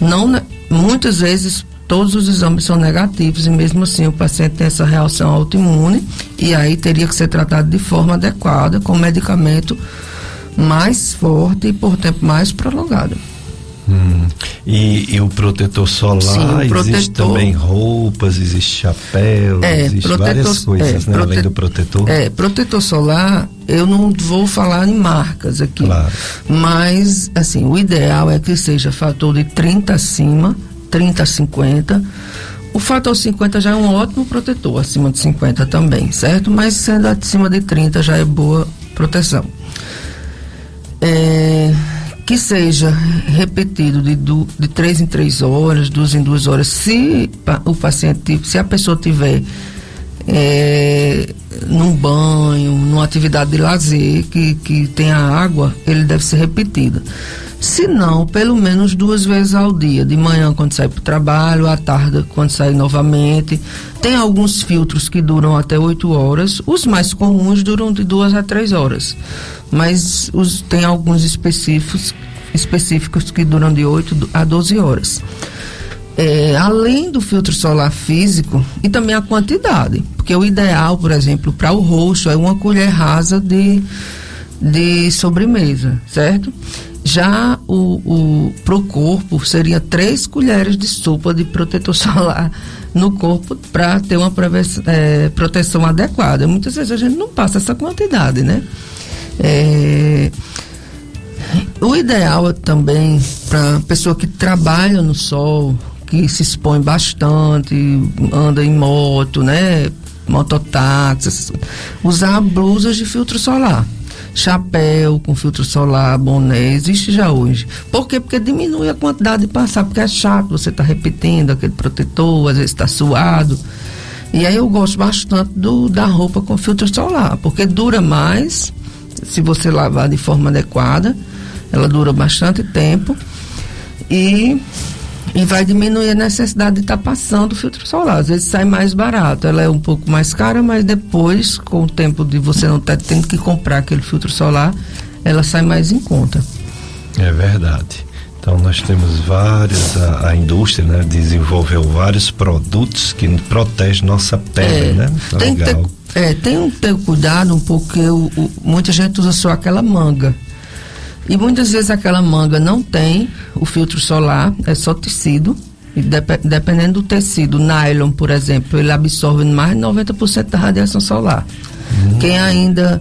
Não, muitas vezes todos os exames são negativos e mesmo assim o paciente tem essa reação autoimune e aí teria que ser tratado de forma adequada com medicamento mais forte e por tempo mais prolongado. Hum. E, e, o protetor solar, Sim, o protetor, existe também roupas, existe chapéu, é, existe protetor, várias coisas, é, né? Prote, além do protetor. É, protetor solar, eu não vou falar em marcas aqui. Claro. Mas, assim, o ideal é que seja fator de 30 acima, 30 a 50. O fator 50 já é um ótimo protetor, acima de 50 também, certo? Mas sendo acima de 30 já é boa proteção. É que seja repetido de, de três em três horas, duas em duas horas, se o paciente, se a pessoa tiver é, num banho, numa atividade de lazer que, que tenha água, ele deve ser repetido. Se não, pelo menos duas vezes ao dia, de manhã quando sai para o trabalho, à tarde quando sai novamente. Tem alguns filtros que duram até oito horas, os mais comuns duram de duas a três horas mas os, tem alguns específicos, específicos que duram de 8 a 12 horas. É, além do filtro solar físico e também a quantidade, porque o ideal, por exemplo, para o rosto é uma colher rasa de, de sobremesa, certo? Já o, o para o corpo seria três colheres de sopa de protetor solar no corpo para ter uma é, proteção adequada. Muitas vezes a gente não passa essa quantidade, né? É, o ideal também para pessoa que trabalha no sol, que se expõe bastante, anda em moto, né? Mototáxi, usar blusas de filtro solar. Chapéu com filtro solar, boné, existe já hoje. Por quê? Porque diminui a quantidade de passar, porque é chato você estar tá repetindo aquele protetor, às vezes está suado. E aí eu gosto bastante do, da roupa com filtro solar, porque dura mais se você lavar de forma adequada, ela dura bastante tempo e, e vai diminuir a necessidade de estar tá passando o filtro solar. Às vezes sai mais barato, ela é um pouco mais cara, mas depois, com o tempo de você não estar tá tendo que comprar aquele filtro solar, ela sai mais em conta. É verdade. Então nós temos vários, a, a, indústria né, desenvolveu vários produtos que protegem nossa pele, é, né? Tem legal. ter é, tem que ter cuidado um pouco, o, muita gente usa só aquela manga. E muitas vezes aquela manga não tem o filtro solar, é só tecido. E dep dependendo do tecido, nylon, por exemplo, ele absorve mais de 90% da radiação solar. Hum. Quem ainda,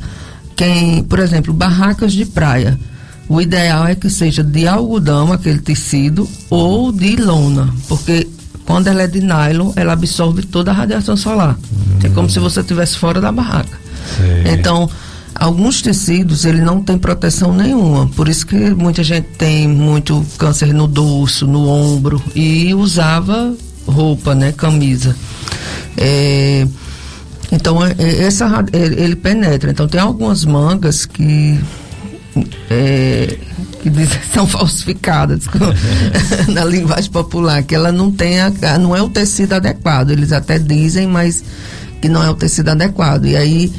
quem, por exemplo, barracas de praia, o ideal é que seja de algodão, aquele tecido, ou de lona, porque quando ela é de nylon, ela absorve toda a radiação solar. Hum. É como se você estivesse fora da barraca. Sei. Então, alguns tecidos ele não tem proteção nenhuma, por isso que muita gente tem muito câncer no dorso, no ombro e usava roupa, né, camisa. É, então é, é, essa ele penetra. Então tem algumas mangas que é, que são falsificadas na linguagem popular, que ela não tem a, não é o tecido adequado. Eles até dizem, mas que não é o tecido adequado. E aí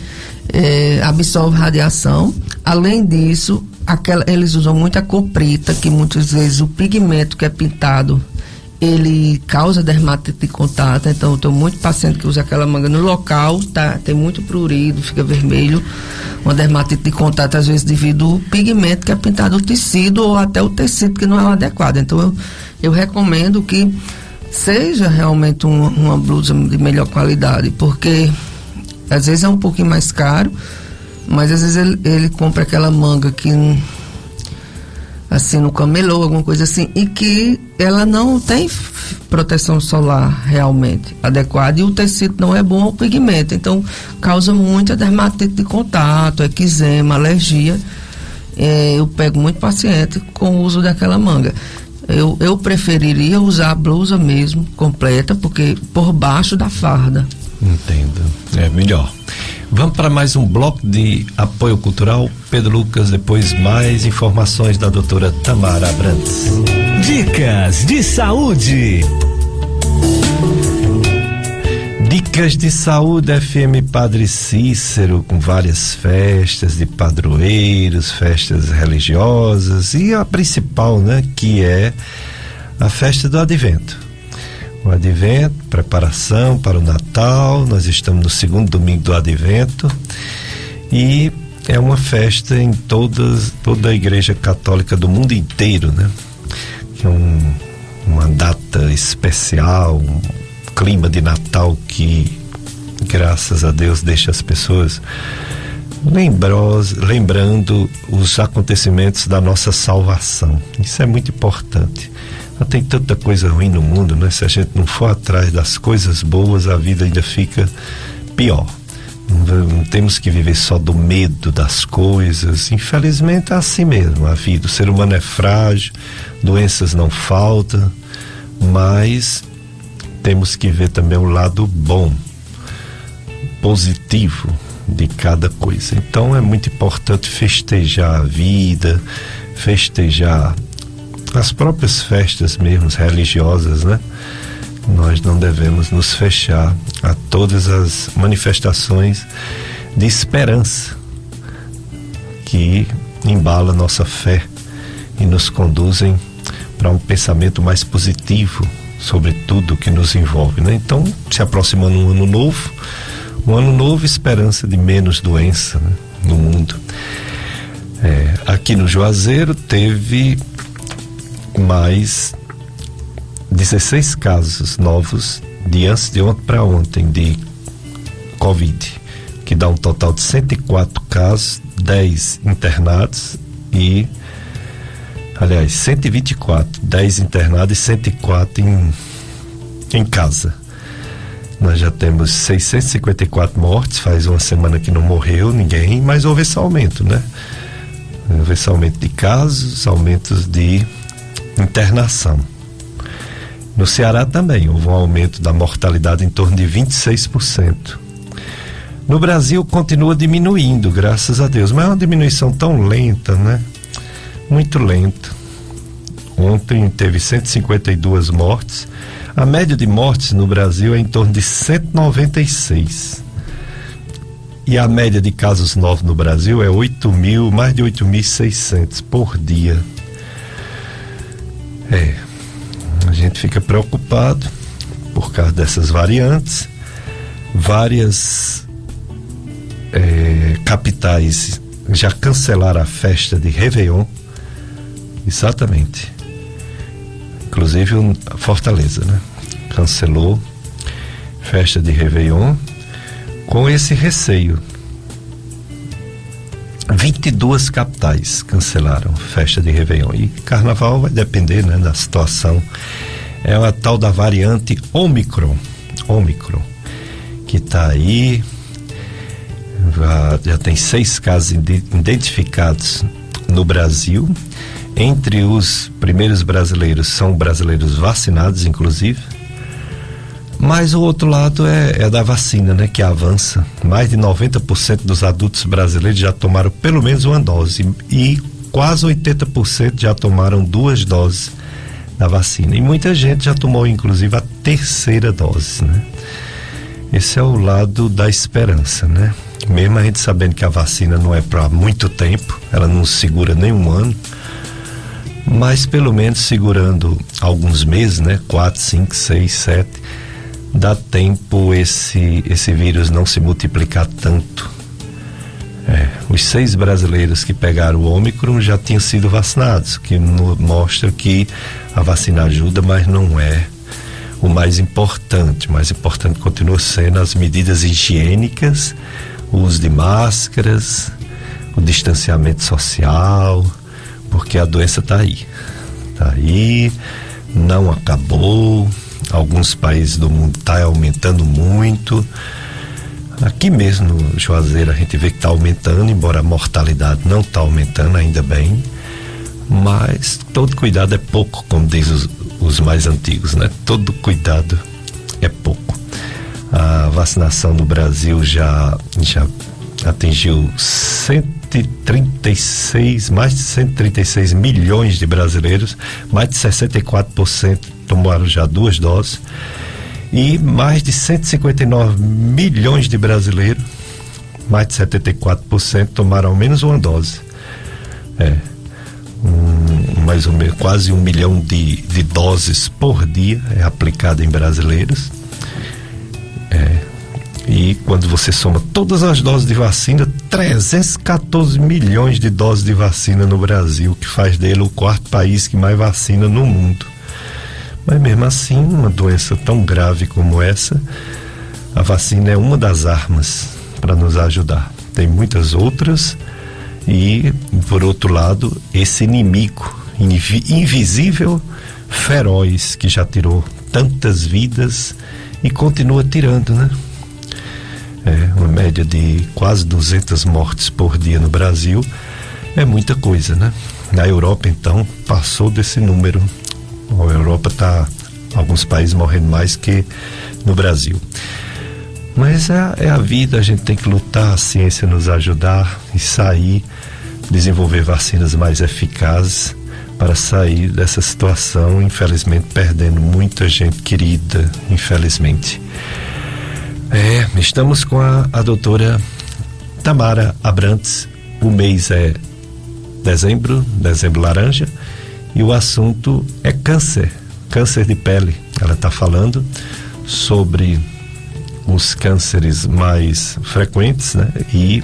é, absorve radiação. Além disso, aquela, eles usam muita cor preta, que muitas vezes o pigmento que é pintado ele causa dermatite de contato, então eu tenho muito paciente que usa aquela manga no local, tá, tem muito prurido, fica vermelho, uma dermatite de contato, às vezes devido ao pigmento que é pintado no tecido ou até o tecido que não é adequado. Então eu, eu recomendo que seja realmente uma blusa de melhor qualidade, porque às vezes é um pouquinho mais caro, mas às vezes ele, ele compra aquela manga que assim no camelô, alguma coisa assim, e que ela não tem proteção solar realmente adequada e o tecido não é bom ao pigmento, então causa muita dermatite de contato, eczema, alergia. É, eu pego muito paciente com o uso daquela manga. Eu, eu preferiria usar a blusa mesmo, completa, porque por baixo da farda. Entendo. É melhor. Vamos para mais um bloco de apoio cultural. Pedro Lucas, depois mais informações da doutora Tamara Abrantes. Dicas de saúde. Dicas de saúde FM Padre Cícero, com várias festas de padroeiros, festas religiosas e a principal, né, que é a festa do Advento o advento, preparação para o Natal. Nós estamos no segundo domingo do advento e é uma festa em todas, toda a igreja católica do mundo inteiro, né? É um, uma data especial, um clima de Natal que, graças a Deus, deixa as pessoas lembrando os acontecimentos da nossa salvação. Isso é muito importante. Tem tanta coisa ruim no mundo, né? Se a gente não for atrás das coisas boas, a vida ainda fica pior. Não temos que viver só do medo das coisas. Infelizmente é assim mesmo a vida. O ser humano é frágil, doenças não faltam, mas temos que ver também o lado bom, positivo de cada coisa. Então é muito importante festejar a vida, festejar as próprias festas mesmo religiosas, né? Nós não devemos nos fechar a todas as manifestações de esperança que embala nossa fé e nos conduzem para um pensamento mais positivo sobre tudo que nos envolve, né? Então, se aproximando um ano novo, um ano novo, esperança de menos doença né? no mundo. É, aqui no Juazeiro teve mais 16 casos novos de antes de ontem para ontem de Covid, que dá um total de 104 casos, 10 internados e aliás, 124, 10 internados e 104 em, em casa. Nós já temos 654 mortes, faz uma semana que não morreu ninguém, mas houve esse aumento, né? Houve esse aumento de casos, aumentos de internação. No Ceará também houve um aumento da mortalidade em torno de 26%. No Brasil continua diminuindo, graças a Deus, mas é uma diminuição tão lenta, né? Muito lenta. Ontem teve 152 mortes. A média de mortes no Brasil é em torno de 196. E a média de casos novos no Brasil é 8 mil, mais de 8.600 por dia. É, a gente fica preocupado por causa dessas variantes. Várias é, capitais já cancelaram a festa de Réveillon. Exatamente. Inclusive Fortaleza, né? Cancelou festa de Réveillon com esse receio. 22 capitais cancelaram festa de Réveillon. E carnaval vai depender né, da situação. É a tal da variante Omicron. Omicron. Que está aí. Já, já tem seis casos identificados no Brasil. Entre os primeiros brasileiros são brasileiros vacinados, inclusive mas o outro lado é, é da vacina, né? Que avança. Mais de 90% dos adultos brasileiros já tomaram pelo menos uma dose e quase 80% já tomaram duas doses da vacina. E muita gente já tomou, inclusive, a terceira dose, né? Esse é o lado da esperança, né? Mesmo a gente sabendo que a vacina não é para muito tempo, ela não segura nem um ano, mas pelo menos segurando alguns meses, né? Quatro, cinco, seis, sete dá tempo esse, esse vírus não se multiplicar tanto. É, os seis brasileiros que pegaram o Ômicron já tinham sido vacinados, que no, mostra que a vacina ajuda, mas não é o mais importante. O mais importante continua sendo as medidas higiênicas, o uso de máscaras, o distanciamento social, porque a doença está aí. Está aí, não acabou, alguns países do mundo está aumentando muito. Aqui mesmo no Juazeiro a gente vê que está aumentando, embora a mortalidade não está aumentando ainda bem. Mas todo cuidado é pouco, como diz os, os mais antigos, né? Todo cuidado é pouco. A vacinação no Brasil já, já atingiu 136, mais de 136 milhões de brasileiros, mais de 64% tomaram já duas doses e mais de 159 milhões de brasileiros, mais de 74% tomaram ao menos uma dose. É, um, mais ou menos quase um milhão de, de doses por dia é aplicada em brasileiros. É, e quando você soma todas as doses de vacina, 314 milhões de doses de vacina no Brasil, que faz dele o quarto país que mais vacina no mundo. Mas mesmo assim, uma doença tão grave como essa, a vacina é uma das armas para nos ajudar. Tem muitas outras e, por outro lado, esse inimigo invisível, feroz, que já tirou tantas vidas e continua tirando, né? É, uma média de quase 200 mortes por dia no Brasil é muita coisa, né? Na Europa, então, passou desse número a Europa está alguns países morrendo mais que no Brasil. Mas é, é, a vida, a gente tem que lutar, a ciência nos ajudar e sair, desenvolver vacinas mais eficazes para sair dessa situação, infelizmente perdendo muita gente querida, infelizmente. É, estamos com a, a doutora Tamara Abrantes. O mês é dezembro, dezembro laranja e o assunto é câncer, câncer de pele. Ela está falando sobre os cânceres mais frequentes, né? E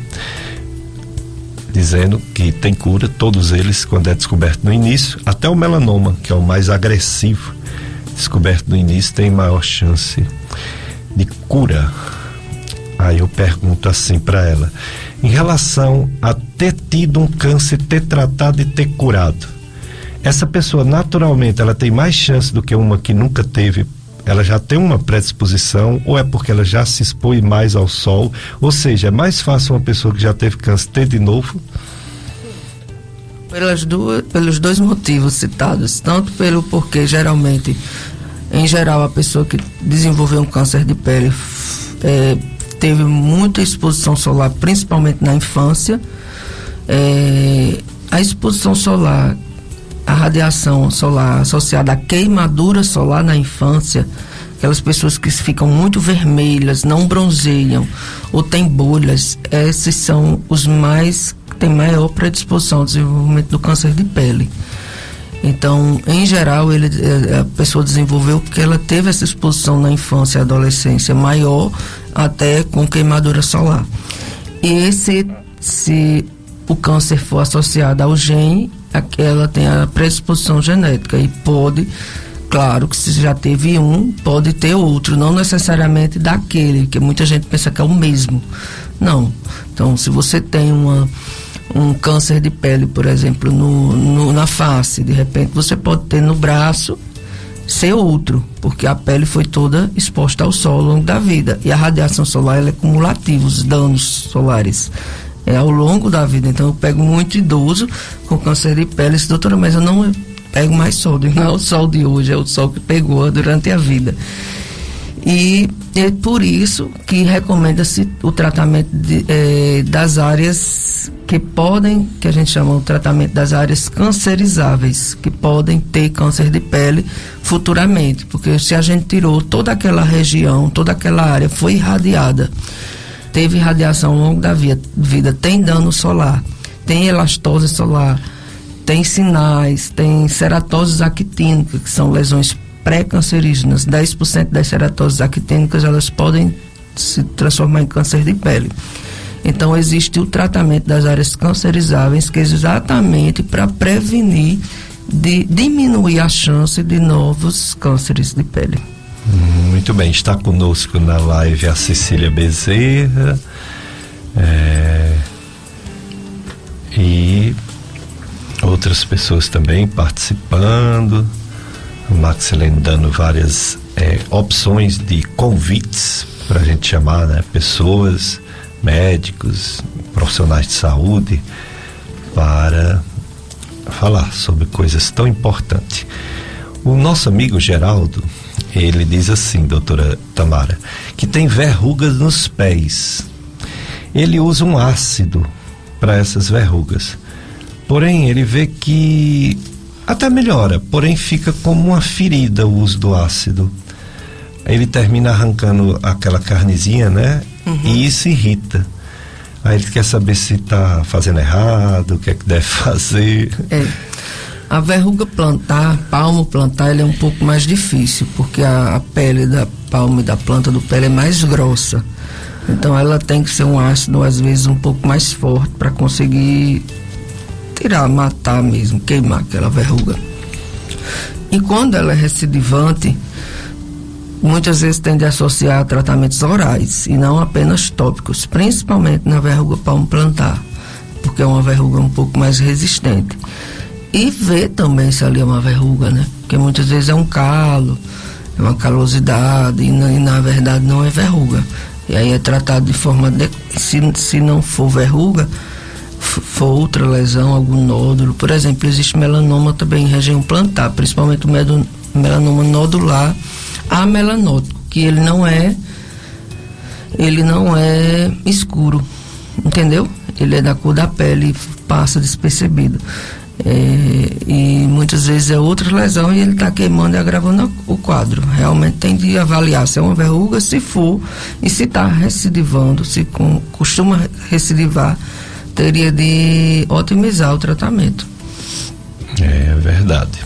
dizendo que tem cura, todos eles, quando é descoberto no início, até o melanoma, que é o mais agressivo, descoberto no início, tem maior chance de cura. Aí eu pergunto assim para ela, em relação a ter tido um câncer, ter tratado e ter curado, essa pessoa naturalmente ela tem mais chance do que uma que nunca teve ela já tem uma predisposição ou é porque ela já se expõe mais ao sol, ou seja, é mais fácil uma pessoa que já teve câncer ter de novo? Pelas duas, pelos dois motivos citados, tanto pelo porque geralmente, em geral, a pessoa que desenvolveu um câncer de pele é, teve muita exposição solar, principalmente na infância. É, a exposição solar a radiação solar associada à queimadura solar na infância, aquelas pessoas que ficam muito vermelhas, não bronzeiam ou têm bolhas, esses são os mais que têm maior predisposição ao desenvolvimento do câncer de pele. Então, em geral, ele, eh, a pessoa desenvolveu porque ela teve essa exposição na infância e adolescência maior, até com queimadura solar. E se, se o câncer for associado ao gene, ela tem a predisposição genética e pode, claro que se já teve um, pode ter outro, não necessariamente daquele, que muita gente pensa que é o mesmo. Não. Então, se você tem uma um câncer de pele, por exemplo, no, no, na face. De repente você pode ter no braço ser outro, porque a pele foi toda exposta ao sol ao longo da vida. E a radiação solar ela é cumulativa, os danos solares. É ao longo da vida. Então eu pego muito idoso com câncer de pele. Disse, doutora, mas eu não pego mais sol. Não é o sol de hoje, é o sol que pegou durante a vida. E é por isso que recomenda-se o tratamento de, eh, das áreas que podem, que a gente chama o tratamento das áreas cancerizáveis, que podem ter câncer de pele futuramente, porque se a gente tirou toda aquela região, toda aquela área foi irradiada, teve radiação ao longo da vida, tem dano solar, tem elastose solar, tem sinais, tem ceratoses actínicas, que são lesões pré-cancerígenas. 10% das ceratoses actínicas elas podem se transformar em câncer de pele. Então existe o tratamento das áreas cancerizáveis, que é exatamente para prevenir, de diminuir a chance de novos cânceres de pele. Muito bem, está conosco na live a Cecília Bezerra. É, e outras pessoas também participando. O Maxilene dando várias é, opções de convites para a gente chamar né, pessoas, médicos, profissionais de saúde para falar sobre coisas tão importantes. O nosso amigo Geraldo, ele diz assim, doutora Tamara, que tem verrugas nos pés. Ele usa um ácido para essas verrugas. Porém, ele vê que até melhora, porém fica como uma ferida o uso do ácido. Ele termina arrancando aquela carnezinha, né? Uhum. E isso irrita. Aí ele quer saber se está fazendo errado, o que é que deve fazer. É. A verruga plantar, palmo plantar, ele é um pouco mais difícil, porque a, a pele da palma e da planta do pé é mais grossa. Então ela tem que ser um ácido, às vezes, um pouco mais forte para conseguir tirar, matar mesmo, queimar aquela verruga. E quando ela é recidivante, muitas vezes tende a associar tratamentos orais e não apenas tópicos, principalmente na verruga palmo plantar, porque é uma verruga um pouco mais resistente. E ver também se ali é uma verruga, né? Porque muitas vezes é um calo, é uma calosidade e na, e na verdade não é verruga. E aí é tratado de forma de, se, se não for verruga, for outra lesão, algum nódulo. Por exemplo, existe melanoma também em região plantar, principalmente o melanoma nodular amelanótico, que ele não é ele não é escuro, entendeu? Ele é da cor da pele, passa despercebido. É, e muitas vezes é outra lesão e ele está queimando e agravando o quadro. Realmente tem de avaliar se é uma verruga, se for, e se está recidivando, se com, costuma recidivar, teria de otimizar o tratamento. É verdade.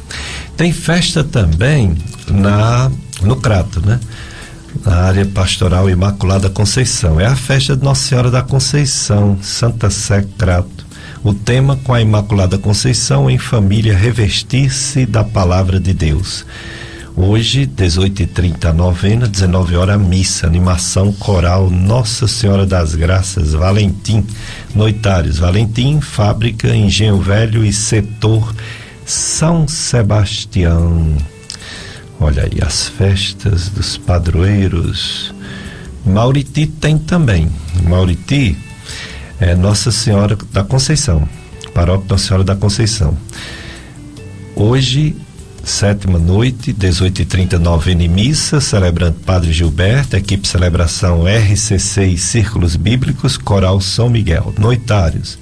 Tem festa também na no Crato, né? Na área pastoral Imaculada Conceição. É a festa de Nossa Senhora da Conceição, Santa Sé Crato. O tema com a Imaculada Conceição em família revestir-se da palavra de Deus. Hoje, 18h30, novena, 19 horas, missa, animação coral Nossa Senhora das Graças, Valentim, Noitários, Valentim, Fábrica, Engenho Velho e Setor São Sebastião. Olha aí, as festas dos padroeiros. Mauriti tem também. Mauriti é Nossa Senhora da Conceição, Paróquia Nossa Senhora da Conceição. Hoje, sétima noite, 18h30, novena e missa, celebrando Padre Gilberto, equipe celebração RCC e Círculos Bíblicos, Coral São Miguel, noitários,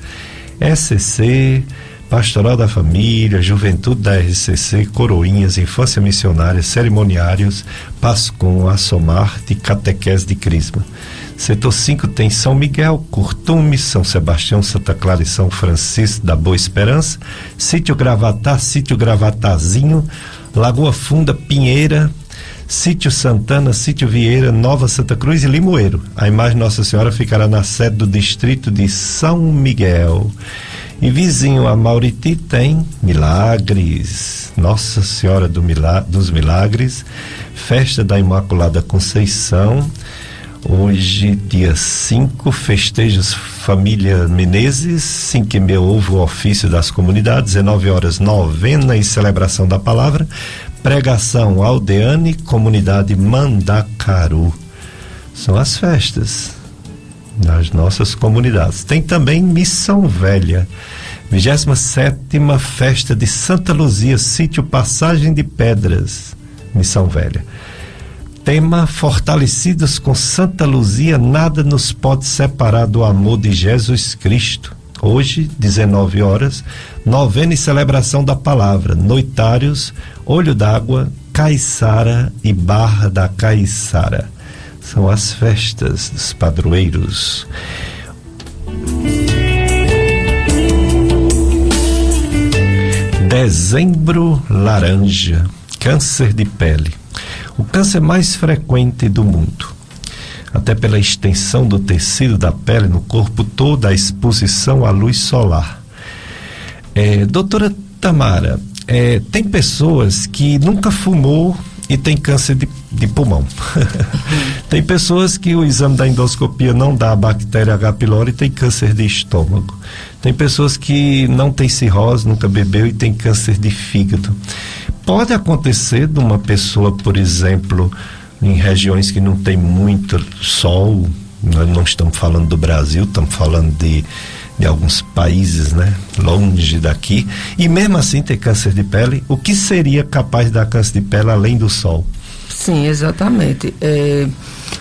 SCC, Pastoral da Família, Juventude da RCC, Coroinhas, Infância Missionária, Cerimoniários, Pascom, Assomarte Catequese de Crisma. Setor 5 tem São Miguel, Curtume, São Sebastião, Santa Clara e São Francisco da Boa Esperança, Sítio Gravatá, Sítio Gravatazinho, Lagoa Funda, Pinheira, Sítio Santana, Sítio Vieira, Nova Santa Cruz e Limoeiro. A imagem Nossa Senhora ficará na sede do distrito de São Miguel. E vizinho a Mauriti tem Milagres, Nossa Senhora do Milagre, dos Milagres, Festa da Imaculada Conceição, Hoje, dia 5, festejos Família Menezes, 5 e meia houve o ofício das comunidades, 19 horas novena e celebração da palavra, pregação Aldeane, comunidade Mandacaru. São as festas nas nossas comunidades. Tem também Missão Velha, 27 Festa de Santa Luzia, sítio Passagem de Pedras, Missão Velha. Tema Fortalecidos com Santa Luzia, nada nos pode separar do amor de Jesus Cristo. Hoje, 19 horas, novena e celebração da palavra, noitários, olho d'água, Caiçara e Barra da Caiçara são as festas dos padroeiros. Dezembro laranja, câncer de pele. O câncer mais frequente do mundo. Até pela extensão do tecido da pele no corpo todo, a exposição à luz solar. É, doutora Tamara, é, tem pessoas que nunca fumou e tem câncer de, de pulmão. tem pessoas que o exame da endoscopia não dá a bactéria H. pylori e tem câncer de estômago. Tem pessoas que não têm cirrose, nunca bebeu e tem câncer de fígado. Pode acontecer de uma pessoa, por exemplo, em regiões que não tem muito sol, nós não estamos falando do Brasil, estamos falando de de alguns países, né, longe daqui, e mesmo assim ter câncer de pele, o que seria capaz de dar câncer de pele além do sol? Sim, exatamente. É,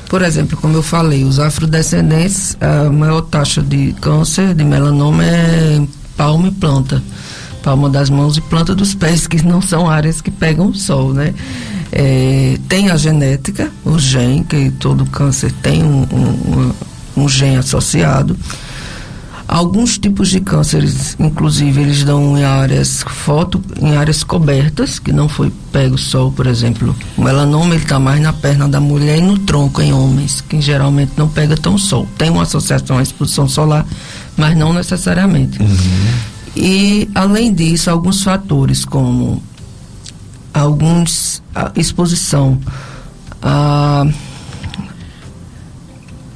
por exemplo, como eu falei, os afrodescendentes, a maior taxa de câncer de melanoma é palma e planta. Palma das mãos e planta dos pés, que não são áreas que pegam sol, né? É, tem a genética, o gene, que todo câncer tem um, um, um gene associado. Alguns tipos de cânceres, inclusive, eles dão em áreas foto, em áreas cobertas, que não foi pego sol, por exemplo. O melanoma está mais na perna da mulher e no tronco em homens, que geralmente não pega tão sol. Tem uma associação à exposição solar, mas não necessariamente. Uhum. E além disso, alguns fatores como alguns a exposição a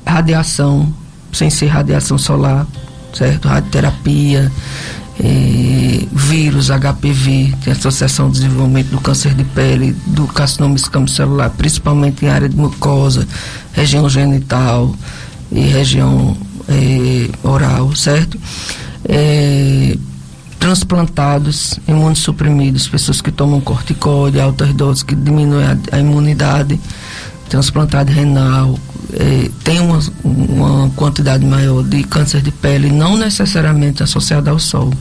radiação, sem ser radiação solar, certo? Radioterapia, eh, vírus, HPV, tem associação ao desenvolvimento do câncer de pele, do carcinoma celular, principalmente em área de mucosa, região genital e região eh, oral, certo? Eh, transplantados, imunossuprimidos, pessoas que tomam corticóide, altas doses que diminuem a, a imunidade, transplantado renal, é, tem uma, uma quantidade maior de câncer de pele, não necessariamente associada ao sol.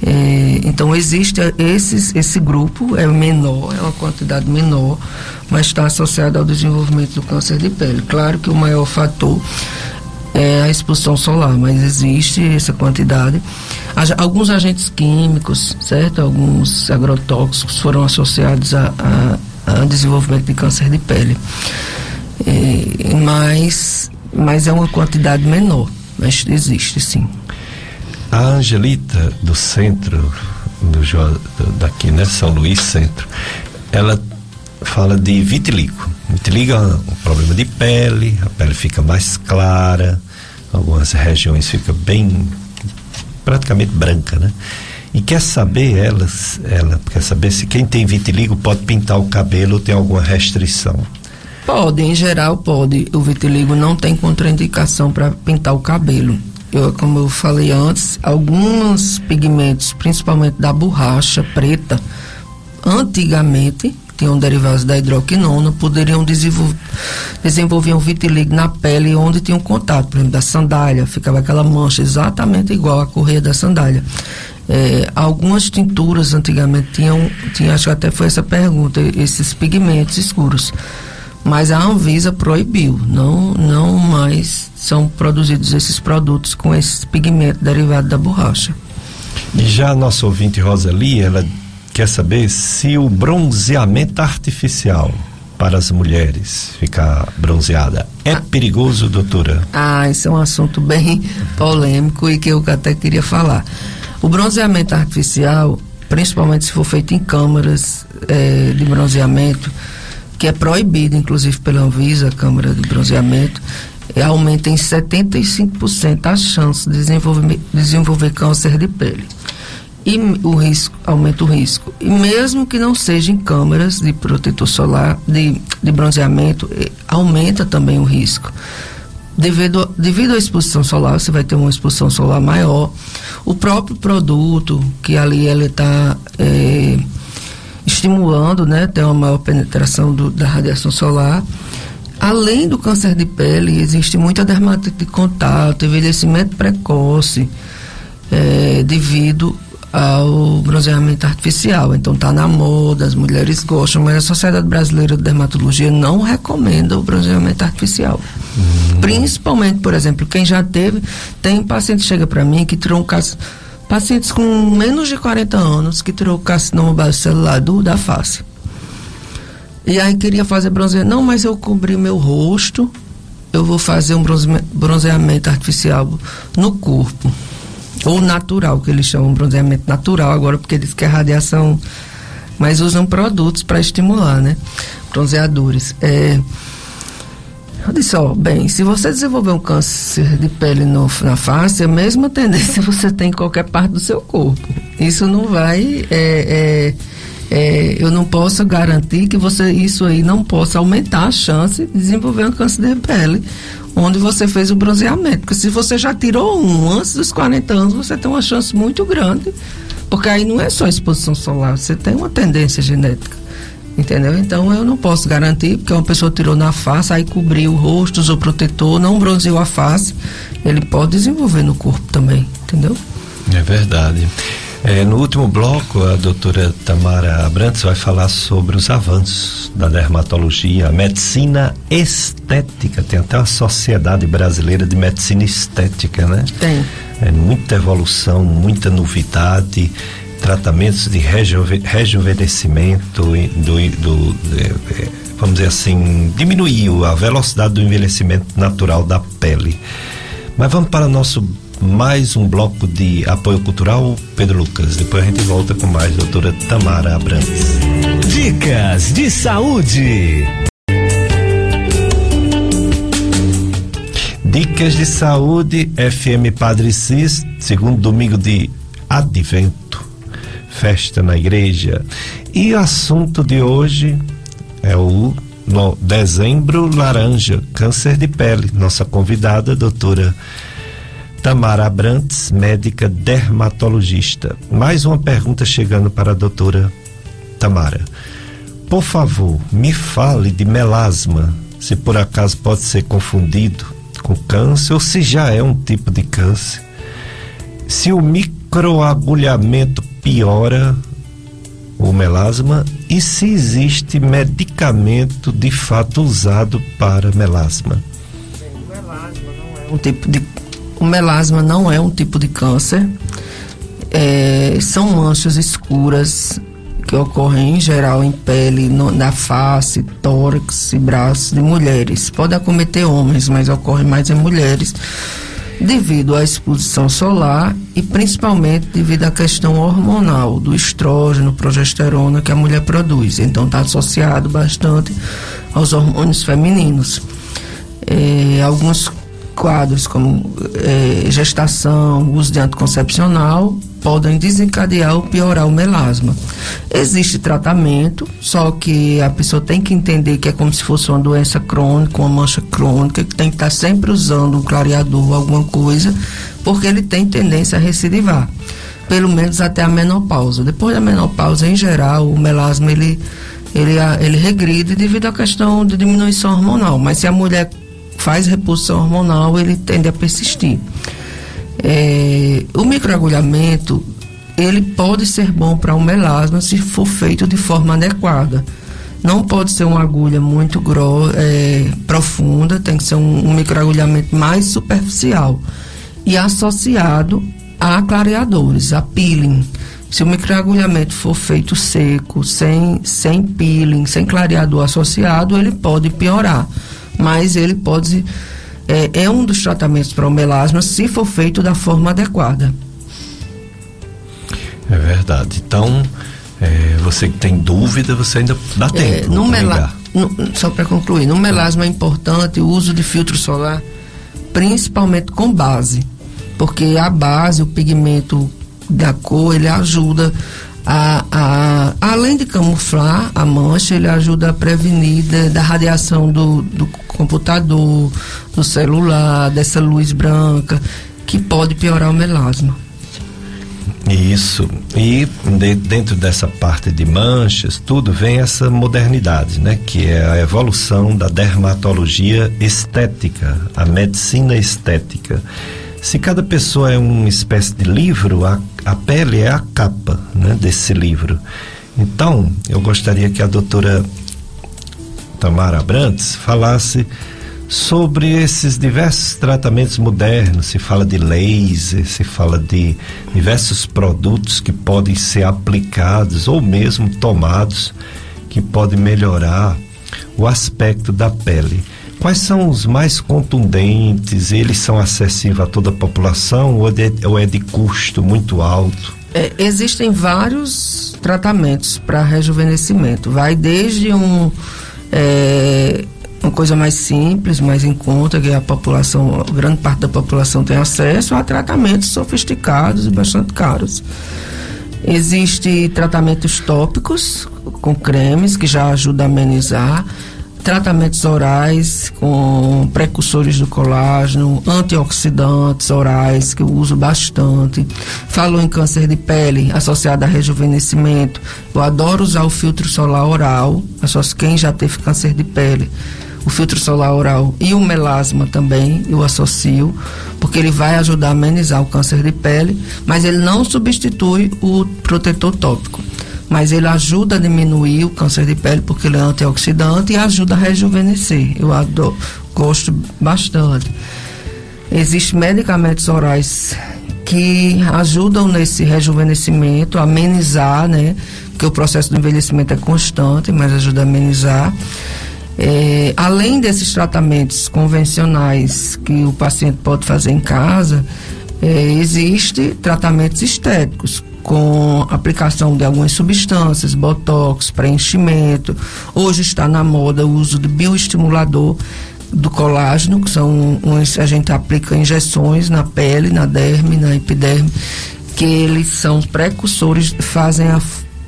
É, então existe esses, esse grupo é menor, é uma quantidade menor, mas está associado ao desenvolvimento do câncer de pele. Claro que o maior fator é a exposição solar, mas existe essa quantidade. Alguns agentes químicos, certo? Alguns agrotóxicos foram associados a, a, a desenvolvimento de câncer de pele. É, mas, mas é uma quantidade menor, mas existe sim. A Angelita do centro do, daqui, né, São Luís Centro, ela fala de vitiligo. Vitiligo é um problema de pele, a pele fica mais clara, algumas regiões fica bem praticamente branca, né? E quer saber elas, ela quer saber se quem tem vitiligo pode pintar o cabelo ou tem alguma restrição. Pode, em geral pode. O vitiligo não tem contraindicação para pintar o cabelo. Eu, como eu falei antes, alguns pigmentos, principalmente da borracha preta, antigamente tinham derivados da hidroquinona, poderiam desenvolver, um vitiligo na pele onde tinham contato, por exemplo, da sandália, ficava aquela mancha exatamente igual à correia da sandália. É, algumas tinturas antigamente tinham, tinha, acho que até foi essa pergunta, esses pigmentos escuros mas a Anvisa proibiu, não, não mais são produzidos esses produtos com esse pigmento derivado da borracha. E já a nossa ouvinte Rosali, ela quer saber se o bronzeamento artificial para as mulheres ficar bronzeada é ah, perigoso, doutora? Ah, esse é um assunto bem polêmico e que eu até queria falar. O bronzeamento artificial, principalmente se for feito em câmaras é, de bronzeamento, que é proibido, inclusive pela Anvisa, a Câmara de Bronzeamento, é, aumenta em 75% as chances de desenvolver, desenvolver câncer de pele. E o risco, aumenta o risco. E mesmo que não seja em câmaras de protetor solar, de, de bronzeamento, aumenta também o risco. Devido, devido à exposição solar, você vai ter uma exposição solar maior. O próprio produto, que ali ele está é, estimulando, né, tem uma maior penetração do, da radiação solar. Além do câncer de pele, existe muita dermatite de contato, envelhecimento precoce, é, devido ao bronzeamento artificial. Então está na moda, as mulheres gostam, mas a Sociedade Brasileira de Dermatologia não recomenda o bronzeamento artificial. Uhum. Principalmente, por exemplo, quem já teve, tem paciente que chega para mim que tirou um caso pacientes com menos de 40 anos que tirou carcinoma base celular do, da face. E aí queria fazer bronzeamento. Não, mas eu cobri meu rosto, eu vou fazer um bronzeamento artificial no corpo. Ou natural, que eles chamam bronzeamento natural agora, porque diz que é radiação. Mas usam produtos para estimular, né? Bronzeadores. É, eu disse, ó, bem, se você desenvolver um câncer de pele no, na face, a mesma tendência você tem em qualquer parte do seu corpo. Isso não vai. É, é, é, eu não posso garantir que você isso aí não possa aumentar a chance de desenvolver um câncer de pele onde você fez o bronzeamento. Porque se você já tirou um antes dos 40 anos, você tem uma chance muito grande. Porque aí não é só exposição solar, você tem uma tendência genética. Entendeu? Então eu não posso garantir, porque uma pessoa tirou na face, aí cobriu o rosto, usou protetor, não bronzeou a face, ele pode desenvolver no corpo também, entendeu? É verdade. É, no último bloco, a doutora Tamara Abrantes vai falar sobre os avanços da dermatologia, a medicina estética. Tem até a Sociedade Brasileira de Medicina Estética, né? Tem. É muita evolução, muita novidade tratamentos de rejuve, rejuvenescimento, do, do, é, vamos dizer assim, diminuiu a velocidade do envelhecimento natural da pele. Mas vamos para nosso mais um bloco de apoio cultural, Pedro Lucas. Depois a gente volta com mais, doutora Tamara Abrantes. Dicas de saúde. Dicas de saúde, FM Padre Cis, segundo domingo de advento festa na igreja. E o assunto de hoje é o no dezembro laranja, câncer de pele. Nossa convidada, doutora Tamara Abrantes, médica dermatologista. Mais uma pergunta chegando para a doutora Tamara. Por favor, me fale de melasma, se por acaso pode ser confundido com câncer ou se já é um tipo de câncer. Se o microagulhamento piora o melasma e se existe medicamento de fato usado para melasma. O melasma não é um tipo de, o melasma não é um tipo de câncer. É, são manchas escuras que ocorrem em geral em pele, no, na face, tórax e braços de mulheres. Pode acometer homens, mas ocorre mais em mulheres devido à exposição solar e principalmente devido à questão hormonal do estrógeno, progesterona que a mulher produz. Então está associado bastante aos hormônios femininos. É, alguns quadros como é, gestação, uso de anticoncepcional podem desencadear ou piorar o melasma. Existe tratamento, só que a pessoa tem que entender que é como se fosse uma doença crônica, uma mancha crônica, que tem que estar sempre usando um clareador, alguma coisa, porque ele tem tendência a recidivar, pelo menos até a menopausa. Depois da menopausa, em geral, o melasma ele, ele, ele regride devido à questão de diminuição hormonal, mas se a mulher faz reposição hormonal, ele tende a persistir. É, o microagulhamento ele pode ser bom para o melasma se for feito de forma adequada. Não pode ser uma agulha muito grossa, é, profunda, tem que ser um, um microagulhamento mais superficial e associado a clareadores, a peeling. Se o microagulhamento for feito seco, sem, sem peeling, sem clareador associado, ele pode piorar, mas ele pode é, é um dos tratamentos para o melasma se for feito da forma adequada. É verdade. Então, é, você que tem dúvida, você ainda dá é, tempo. No, mela no, só para concluir, no melasma é importante o uso de filtro solar, principalmente com base, porque a base, o pigmento da cor, ele ajuda a, a, além de camuflar a mancha, ele ajuda a prevenir da, da radiação do, do computador, do celular, dessa luz branca, que pode piorar o melasma. Isso. E de, dentro dessa parte de manchas, tudo vem essa modernidade, né? Que é a evolução da dermatologia estética, a medicina estética. Se cada pessoa é uma espécie de livro, a, a pele é a capa né, desse livro. Então, eu gostaria que a doutora Tamara Brantes falasse sobre esses diversos tratamentos modernos. Se fala de laser, se fala de diversos produtos que podem ser aplicados ou mesmo tomados que podem melhorar o aspecto da pele. Quais são os mais contundentes? Eles são acessíveis a toda a população ou, de, ou é de custo muito alto? É, existem vários tratamentos para rejuvenescimento. Vai desde um é, uma coisa mais simples, mais em conta, que a população, grande parte da população tem acesso a tratamentos sofisticados e bastante caros. Existem tratamentos tópicos com cremes que já ajudam a amenizar, tratamentos orais com precursores do colágeno, antioxidantes orais que eu uso bastante. Falou em câncer de pele associado a rejuvenescimento. Eu adoro usar o filtro solar oral, só quem já teve câncer de pele o filtro solar oral e o melasma também, eu associo, porque ele vai ajudar a amenizar o câncer de pele, mas ele não substitui o protetor tópico. Mas ele ajuda a diminuir o câncer de pele porque ele é antioxidante e ajuda a rejuvenescer. Eu adoro, gosto bastante. Existem medicamentos orais que ajudam nesse rejuvenescimento, amenizar, né? Porque o processo do envelhecimento é constante, mas ajuda a amenizar. É, além desses tratamentos convencionais que o paciente pode fazer em casa, é, existe tratamentos estéticos com aplicação de algumas substâncias, botox, preenchimento. Hoje está na moda o uso de bioestimulador do colágeno, que são uns, a gente aplica injeções na pele, na derme, na epiderme, que eles são precursores, fazem a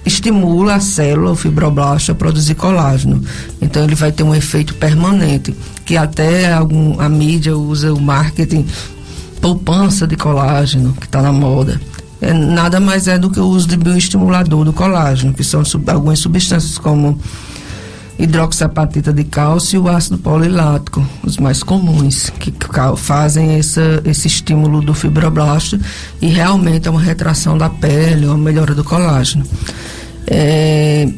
estimula a célula, o fibroblasto, a produzir colágeno. Então ele vai ter um efeito permanente, que até algum, a mídia usa o marketing poupança de colágeno, que está na moda. É, nada mais é do que o uso de bioestimulador do colágeno, que são sub, algumas substâncias como hidroxapatita de cálcio e o ácido polilático, os mais comuns, que fazem essa, esse estímulo do fibroblasto e realmente é uma retração da pele, uma melhora do colágeno. É,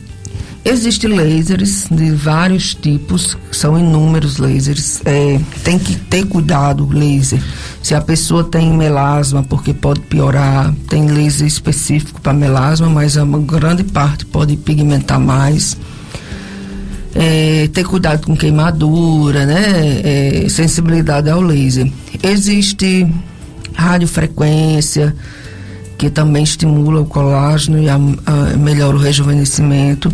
Existem lasers de vários tipos, são inúmeros lasers. É, tem que ter cuidado, laser. Se a pessoa tem melasma, porque pode piorar, tem laser específico para melasma, mas uma grande parte pode pigmentar mais é, ter cuidado com queimadura, né? É, sensibilidade ao laser. Existe radiofrequência, que também estimula o colágeno e a, a, melhora o rejuvenescimento.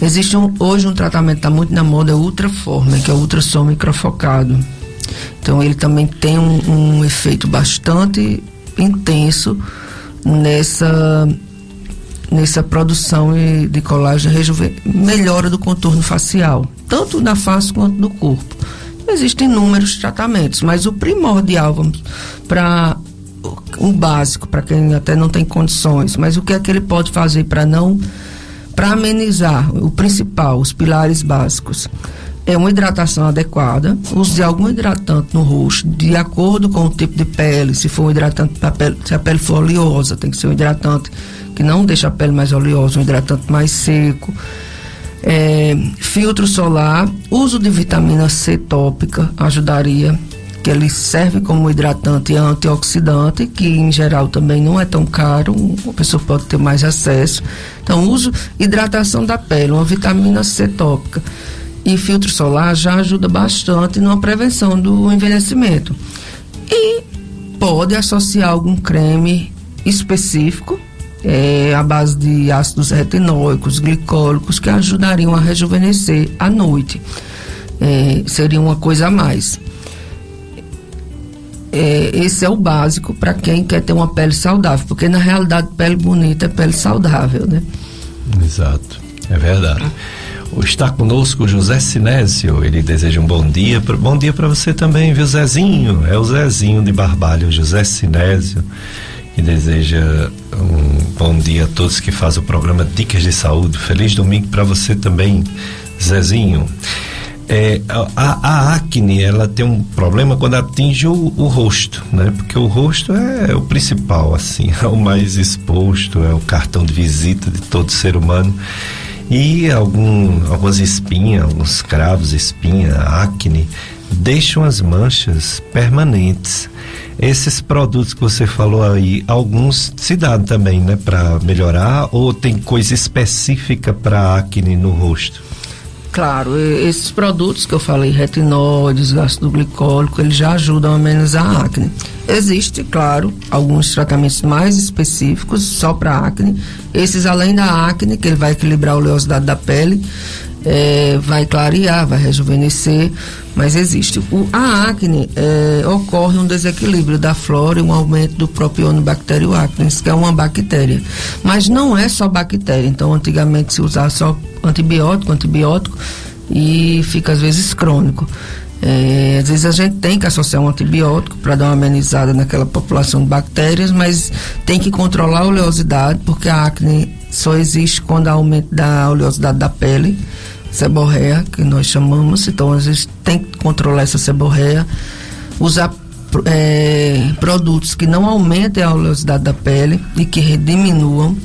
Existe um, hoje um tratamento que está muito na moda, é o Ultraformer, que é o ultrassom microfocado. Então ele também tem um, um efeito bastante intenso nessa nessa produção de colágeno melhora do contorno facial, tanto na face quanto no corpo. Existem inúmeros tratamentos, mas o primordial para um básico para quem até não tem condições, mas o que é que ele pode fazer para não para amenizar o principal, os pilares básicos? É uma hidratação adequada, uso de algum hidratante no rosto, de acordo com o tipo de pele, se for um hidratante pele, se a pele for oleosa, tem que ser um hidratante que não deixa a pele mais oleosa, um hidratante mais seco. É, filtro solar, uso de vitamina C tópica ajudaria, que ele serve como hidratante e antioxidante, que em geral também não é tão caro, a pessoa pode ter mais acesso. Então, uso hidratação da pele, uma vitamina C tópica e filtro solar já ajuda bastante na prevenção do envelhecimento. E pode associar algum creme específico é, à base de ácidos retinóicos, glicólicos, que ajudariam a rejuvenescer à noite. É, seria uma coisa a mais. É, esse é o básico para quem quer ter uma pele saudável, porque na realidade pele bonita é pele saudável, né? Exato, é verdade. Está conosco José Sinésio, ele deseja um bom dia, bom dia para você também, viu Zezinho? É o Zezinho de Barbalho, José Sinésio, que deseja um bom dia a todos que fazem o programa Dicas de Saúde. Feliz domingo para você também, Zezinho. É, a, a, acne ela tem um problema quando atinge o, o, rosto, né? Porque o rosto é, o principal, assim, é o mais exposto, é o cartão de visita de todo ser humano. E algum, algumas espinhas, alguns cravos, espinha, acne, deixam as manchas permanentes. Esses produtos que você falou aí, alguns se dão também, né, para melhorar ou tem coisa específica para acne no rosto? Claro, esses produtos que eu falei, retinóides, ácido glicólico, eles já ajudam a amenizar a acne. Existe, claro, alguns tratamentos mais específicos só para acne. Esses, além da acne, que ele vai equilibrar a oleosidade da pele, é, vai clarear, vai rejuvenescer, mas existe. O, a acne é, ocorre um desequilíbrio da flora e um aumento do propiônio bactério acnes, que é uma bactéria. Mas não é só bactéria, então antigamente se usava só antibiótico, antibiótico, e fica às vezes crônico. É, às vezes a gente tem que associar um antibiótico para dar uma amenizada naquela população de bactérias, mas tem que controlar a oleosidade, porque a acne só existe quando há aumento da oleosidade da pele seborreia, que nós chamamos. Então, às vezes, tem que controlar essa seborreia, usar é, produtos que não aumentem a oleosidade da pele e que diminuam.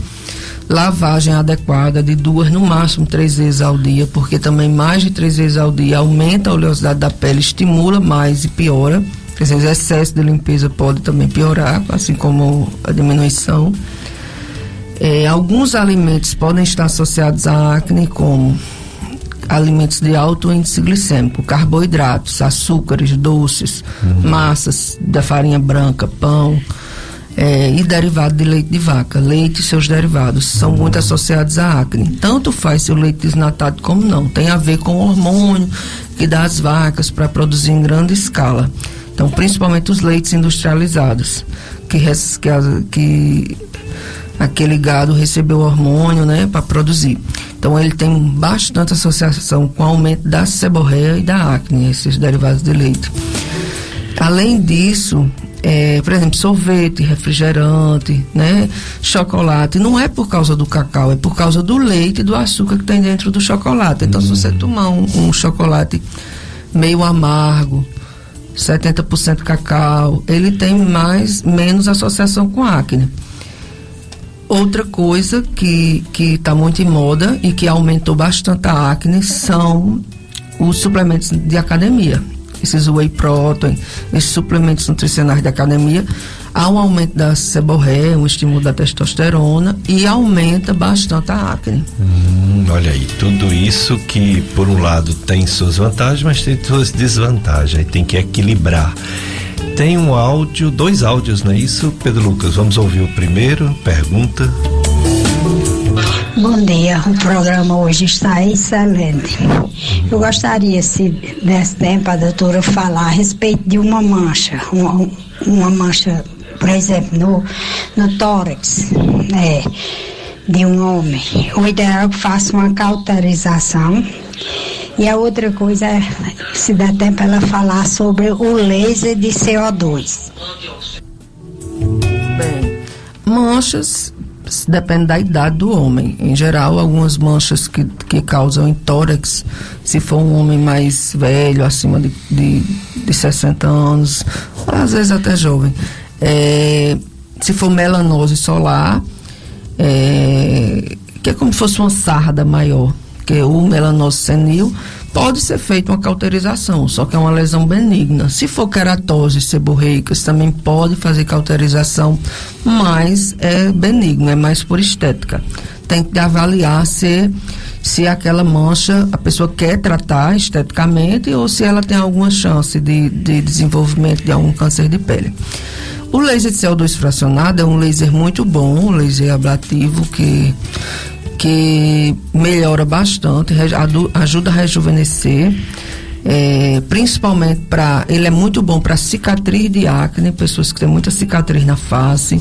Lavagem adequada de duas, no máximo três vezes ao dia, porque também mais de três vezes ao dia aumenta a oleosidade da pele, estimula mais e piora. Quer dizer, excesso de limpeza pode também piorar, assim como a diminuição. É, alguns alimentos podem estar associados à acne, como alimentos de alto índice glicêmico, carboidratos, açúcares, doces, uhum. massas da farinha branca, pão. É, e derivado de leite de vaca, leite e seus derivados, são uhum. muito associados à acne. Tanto faz se o leite desnatado como não. Tem a ver com o hormônio que dá às vacas para produzir em grande escala. Então, principalmente os leites industrializados, que, que, que aquele gado recebeu hormônio, né, para produzir. Então ele tem bastante associação com o aumento da seborreia e da acne, esses derivados de leite. Além disso, é, por exemplo, sorvete, refrigerante, né, chocolate, não é por causa do cacau, é por causa do leite e do açúcar que tem dentro do chocolate. Então, se você hum. tomar um, um chocolate meio amargo, 70% cacau, ele tem mais menos associação com acne. Outra coisa que está muito em moda e que aumentou bastante a acne são os suplementos de academia. Esses whey protein, esses suplementos nutricionais de academia, há um aumento da seborreia, um estímulo da testosterona e aumenta bastante a acne. Hum, olha aí, tudo isso que por um lado tem suas vantagens, mas tem suas desvantagens, tem que equilibrar tem um áudio, dois áudios, não é isso, Pedro Lucas? Vamos ouvir o primeiro, pergunta. Bom dia, o programa hoje está excelente. Eu gostaria, se desse tempo, a doutora falar a respeito de uma mancha, uma, uma mancha, por exemplo, no, no tórax, né, de um homem. O ideal é que faça uma cauterização e a outra coisa é, se der tempo, ela falar sobre o laser de CO2. Bem, manchas depende da idade do homem. Em geral, algumas manchas que, que causam em tórax, se for um homem mais velho, acima de, de, de 60 anos, às vezes até jovem. É, se for melanose solar, é, que é como se fosse uma sarda maior porque o melanose senil pode ser feita uma cauterização, só que é uma lesão benigna. Se for queratose seborreicas, também pode fazer cauterização, mas é benigno, é mais por estética. Tem que avaliar se se aquela mancha a pessoa quer tratar esteticamente ou se ela tem alguma chance de, de desenvolvimento de algum câncer de pele. O laser de CO2 fracionado é um laser muito bom, um laser ablativo que, que melhora bastante, ajuda a rejuvenescer. É, principalmente para. Ele é muito bom para cicatriz de acne, pessoas que têm muita cicatriz na face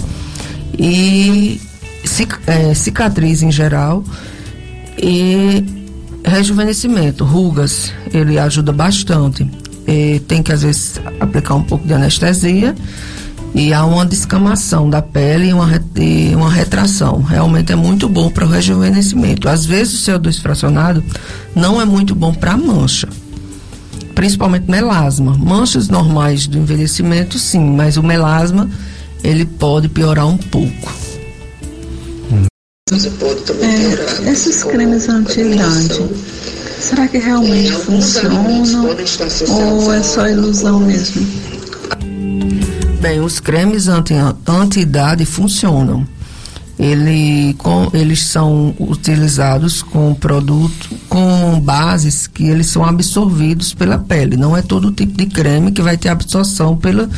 e é, cicatriz em geral e rejuvenescimento, rugas, ele ajuda bastante. E tem que às vezes aplicar um pouco de anestesia e há uma descamação da pele e uma, e uma retração. Realmente é muito bom para o rejuvenescimento. Às vezes o CO2 fracionado não é muito bom para mancha, principalmente melasma. Manchas normais do envelhecimento, sim, mas o melasma ele pode piorar um pouco. É, esses cremes anti-idade, será que realmente funcionam ou é só ilusão mesmo? Bem, os cremes anti-idade funcionam. Ele, com, eles são utilizados com produto, com bases que eles são absorvidos pela pele. Não é todo tipo de creme que vai ter absorção pela,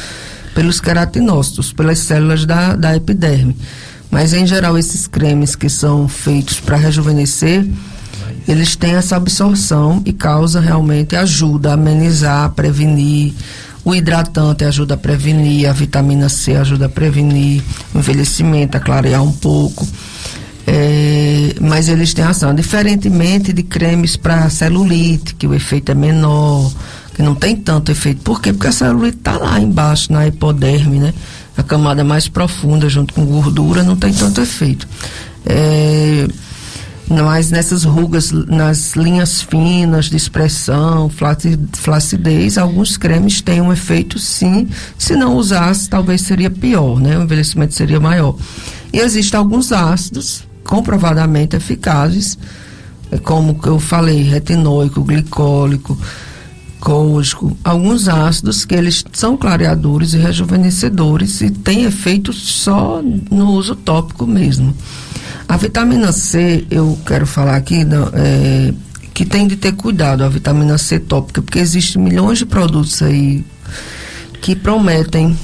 pelos queratinócitos, pelas células da, da epiderme. Mas em geral esses cremes que são feitos para rejuvenescer, eles têm essa absorção e causa realmente ajuda a amenizar, a prevenir o hidratante ajuda a prevenir, a vitamina C ajuda a prevenir o envelhecimento, a clarear um pouco. É, mas eles têm ação, diferentemente de cremes para celulite, que o efeito é menor, que não tem tanto efeito. Por quê? Porque a celulite está lá embaixo, na hipoderme, né? A camada mais profunda, junto com gordura, não tem tanto efeito. É, mas nessas rugas, nas linhas finas de expressão, flacidez, alguns cremes têm um efeito sim. Se não usasse, talvez seria pior, né? O envelhecimento seria maior. E existem alguns ácidos comprovadamente eficazes, como eu falei, retinóico, glicólico, cônico, alguns ácidos que eles são clareadores e rejuvenescedores e têm efeito só no uso tópico mesmo. A vitamina C, eu quero falar aqui é, que tem de ter cuidado, a vitamina C tópica, porque existem milhões de produtos aí que prometem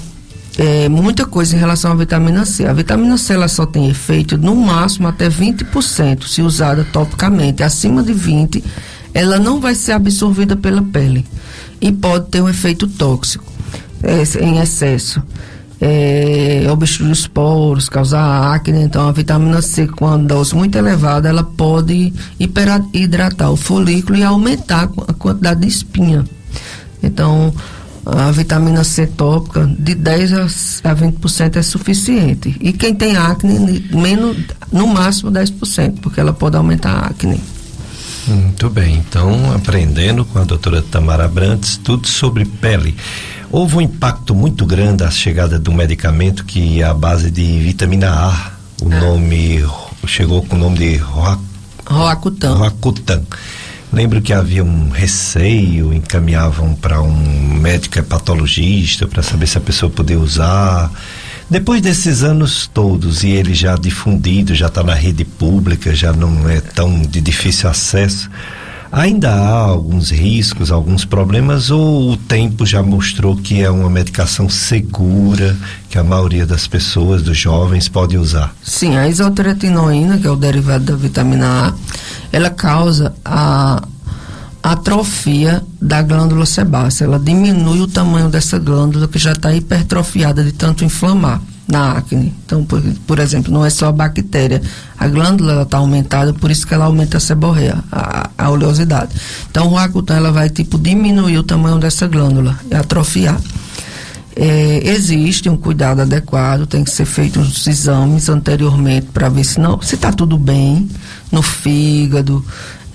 é, muita coisa em relação à vitamina C. A vitamina C ela só tem efeito no máximo até 20% se usada topicamente. Acima de 20%, ela não vai ser absorvida pela pele e pode ter um efeito tóxico é, em excesso é, os poros, causar acne. Então, a vitamina C, com a dose muito elevada, ela pode hidratar o folículo e aumentar a quantidade de espinha. Então, a vitamina C tópica de 10 a 20% é suficiente. E quem tem acne, menos, no máximo 10%, porque ela pode aumentar a acne. Muito bem, então aprendendo com a doutora Tamara Brantes tudo sobre pele. Houve um impacto muito grande a chegada do medicamento que é a base de vitamina A, o é. nome chegou com o nome de Roacutan. Roacutan. Lembro que havia um receio, encaminhavam para um médico hepatologista para saber se a pessoa podia usar. Depois desses anos todos e ele já difundido, já está na rede pública, já não é tão de difícil acesso, ainda há alguns riscos, alguns problemas ou o tempo já mostrou que é uma medicação segura, que a maioria das pessoas, dos jovens, pode usar? Sim, a isotretinoína, que é o derivado da vitamina A, ela causa a atrofia da glândula sebácea. Ela diminui o tamanho dessa glândula que já está hipertrofiada de tanto inflamar na acne. Então, por, por exemplo, não é só a bactéria. A glândula está aumentada, por isso que ela aumenta a seborreia, a, a oleosidade. Então, o Roacutan, ela vai, tipo, diminuir o tamanho dessa glândula atrofiar. É, existe um cuidado adequado, tem que ser feito uns exames anteriormente para ver se não, se está tudo bem no fígado,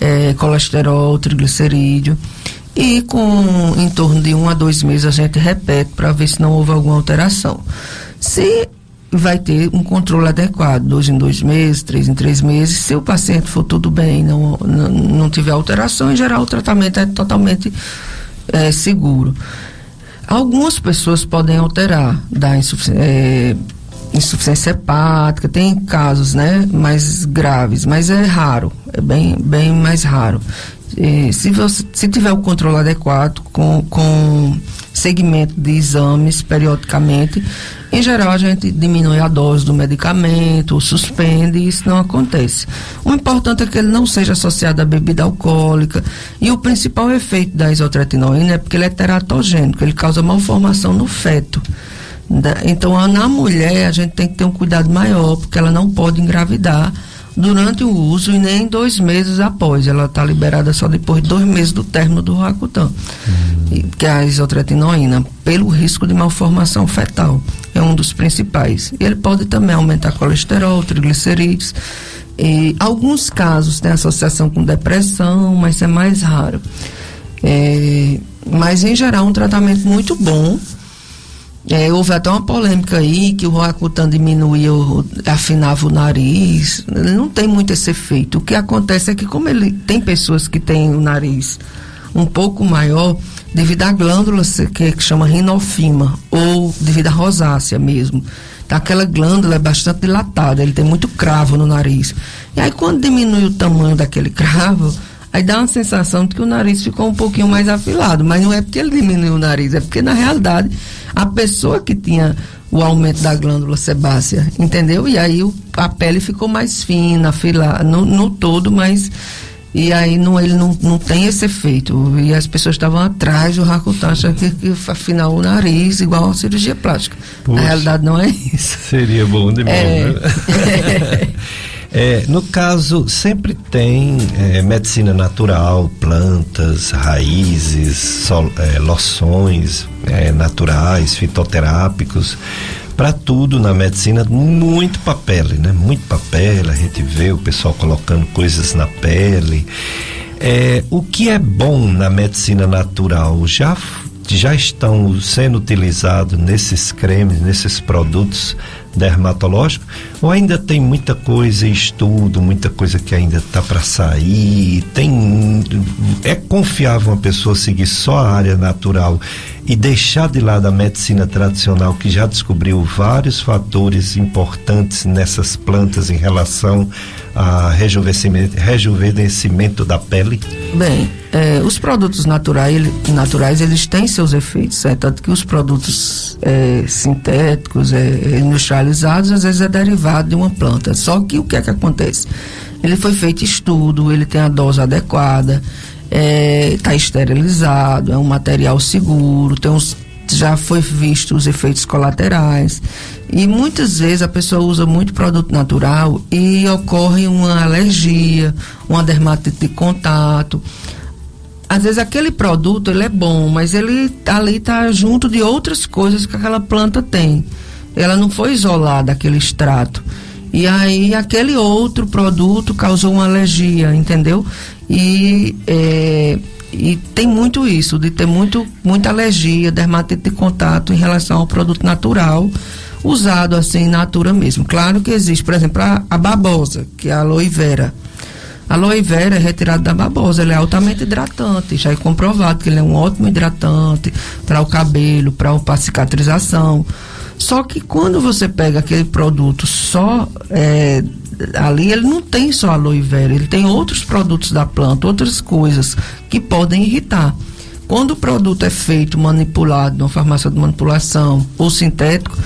é, colesterol, triglicerídeo. E com em torno de um a dois meses a gente repete para ver se não houve alguma alteração. Se vai ter um controle adequado, dois em dois meses, três em três meses. Se o paciente for tudo bem, não, não, não tiver alteração, em geral o tratamento é totalmente é, seguro. Algumas pessoas podem alterar da insuficiência. É, insuficiência hepática, tem casos, né, mais graves, mas é raro, é bem, bem mais raro. E se você se tiver o controle adequado com, com segmento de exames periodicamente. Em geral, a gente diminui a dose do medicamento, suspende, e isso não acontece. O importante é que ele não seja associado à bebida alcoólica. E o principal efeito da isotretinoína é porque ele é teratogênico, ele causa malformação no feto. Então, na mulher, a gente tem que ter um cuidado maior, porque ela não pode engravidar durante o uso e nem dois meses após. Ela está liberada só depois de dois meses do término do Racutan, hum. que é a isotretinoína, pelo risco de malformação fetal. É um dos principais. Ele pode também aumentar colesterol, triglicerídeos. E alguns casos têm associação com depressão, mas é mais raro. É, mas em geral um tratamento muito bom é, houve até uma polêmica aí que o Roacutan diminuía, afinava o nariz. Não tem muito esse efeito. O que acontece é que, como ele tem pessoas que têm o nariz um pouco maior, devido à glândula que, que chama rinofima, ou devido à rosácea mesmo. Então, aquela glândula é bastante dilatada, ele tem muito cravo no nariz. E aí, quando diminui o tamanho daquele cravo, aí dá uma sensação de que o nariz ficou um pouquinho mais afilado. Mas não é porque ele diminuiu o nariz, é porque, na realidade a pessoa que tinha o aumento da glândula sebácea, entendeu? E aí o, a pele ficou mais fina, afilada, no, no todo, mas e aí não, ele não, não tem esse efeito. E as pessoas estavam atrás do Rakutan, achando que, que afinal o nariz, igual a cirurgia plástica. Poxa, Na realidade não é isso. Seria bom demais, é, né? É, no caso, sempre tem é, medicina natural, plantas, raízes, sol, é, loções é, naturais, fitoterápicos. Para tudo na medicina, muito papel, né? Muito papel, a gente vê o pessoal colocando coisas na pele. É, o que é bom na medicina natural já já estão sendo utilizados nesses cremes, nesses produtos dermatológicos, ou ainda tem muita coisa em estudo, muita coisa que ainda está para sair? Tem é confiável uma pessoa seguir só a área natural e deixar de lado a medicina tradicional que já descobriu vários fatores importantes nessas plantas em relação a rejuvenescimento, rejuvenescimento da pele? Bem, é, os produtos naturais, naturais eles têm seus efeitos, é, tanto que os produtos é, sintéticos, é, industrializados, às vezes é derivado de uma planta. Só que o que é que acontece? Ele foi feito estudo, ele tem a dose adequada, está é, esterilizado, é um material seguro, tem uns já foi visto os efeitos colaterais. E muitas vezes a pessoa usa muito produto natural e ocorre uma alergia, uma dermatite de contato. Às vezes aquele produto ele é bom, mas ele ali está junto de outras coisas que aquela planta tem. Ela não foi isolada aquele extrato. E aí aquele outro produto causou uma alergia, entendeu? E é, e tem muito isso, de ter muito, muita alergia, dermatite de contato em relação ao produto natural, usado assim, natura mesmo. Claro que existe, por exemplo, a, a babosa, que é a aloe vera. A aloe vera é retirada da babosa, ele é altamente hidratante, já é comprovado que ele é um ótimo hidratante para o cabelo, para a cicatrização. Só que quando você pega aquele produto só é, ali ele não tem só aloe vera, ele tem outros produtos da planta, outras coisas que podem irritar. Quando o produto é feito, manipulado, numa farmácia de manipulação ou sintético,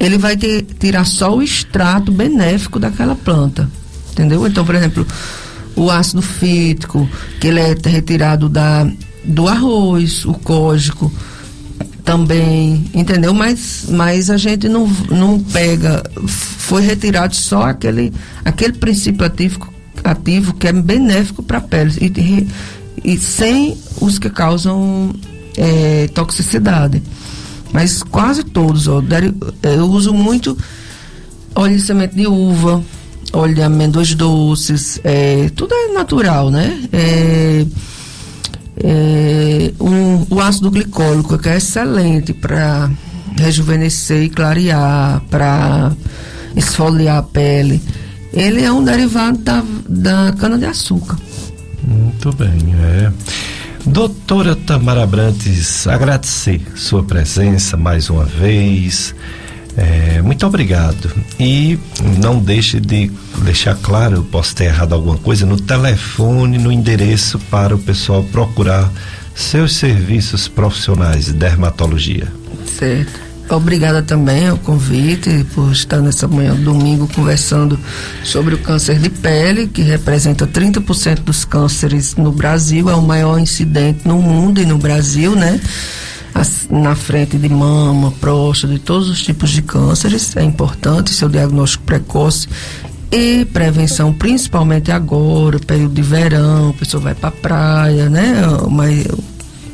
ele vai ter, tirar só o extrato benéfico daquela planta. Entendeu? Então, por exemplo, o ácido fítico, que ele é retirado da, do arroz, o cógico, também, entendeu? Mas, mas a gente não, não pega, foi retirado só aquele, aquele princípio ativo, ativo que é benéfico para a pele e, e sem os que causam é, toxicidade. Mas quase todos, ó, eu uso muito óleo de semente de uva, óleo de amêndoas doces, é, tudo é natural, né? É, é, um, o ácido glicólico, que é excelente para rejuvenescer e clarear, para esfoliar a pele. Ele é um derivado da, da cana-de-açúcar. Muito bem, é. Doutora Tamara Brantes, agradecer sua presença mais uma vez. É, muito obrigado. E não deixe de deixar claro, eu posso ter errado alguma coisa, no telefone, no endereço para o pessoal procurar seus serviços profissionais de dermatologia. Certo. Obrigada também ao convite por estar nessa manhã, domingo, conversando sobre o câncer de pele, que representa 30% dos cânceres no Brasil, é o maior incidente no mundo e no Brasil, né? Na frente de mama, próstata, de todos os tipos de cânceres. É importante seu diagnóstico precoce e prevenção, principalmente agora, período de verão, a pessoa vai para praia, né? Mas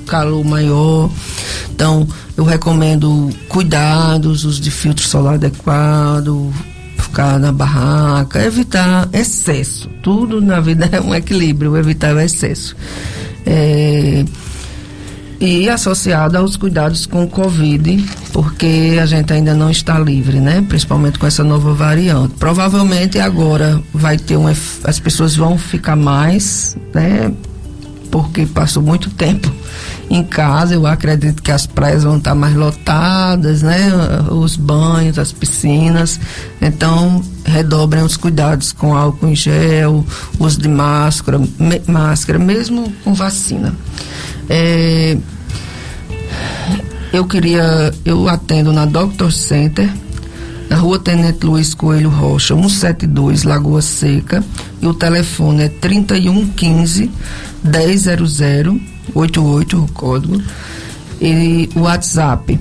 calor maior. Então, eu recomendo cuidados, uso de filtro solar adequado, ficar na barraca, evitar excesso. Tudo na vida é um equilíbrio, evitar o excesso. É, e associado aos cuidados com o Covid, porque a gente ainda não está livre, né? Principalmente com essa nova variante. Provavelmente agora vai ter um. As pessoas vão ficar mais, né? Porque passou muito tempo em casa, eu acredito que as praias vão estar mais lotadas, né? Os banhos, as piscinas. Então, redobrem os cuidados com álcool em gel, uso de máscara, me, máscara, mesmo com vacina. É, eu queria, eu atendo na Doctor Center, na rua Tenente Luiz Coelho Rocha, 172, Lagoa Seca, e o telefone é 3115 100 88 o código, e o WhatsApp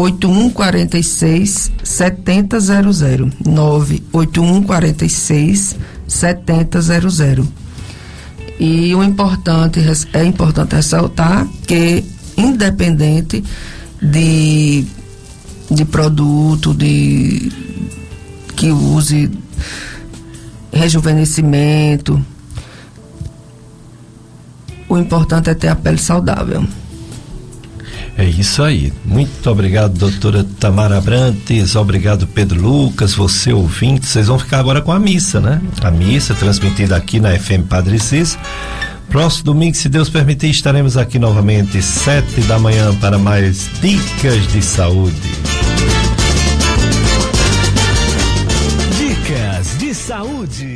98146 7000 98146 7000 e o importante é importante ressaltar que independente de de produto de que use rejuvenescimento o importante é ter a pele saudável. É isso aí. Muito obrigado, doutora Tamara Abrantes. Obrigado, Pedro Lucas. Você ouvinte. Vocês vão ficar agora com a missa, né? A missa transmitida aqui na FM Padre Cis. Próximo domingo, se Deus permitir, estaremos aqui novamente, sete da manhã, para mais dicas de saúde. Dicas de saúde.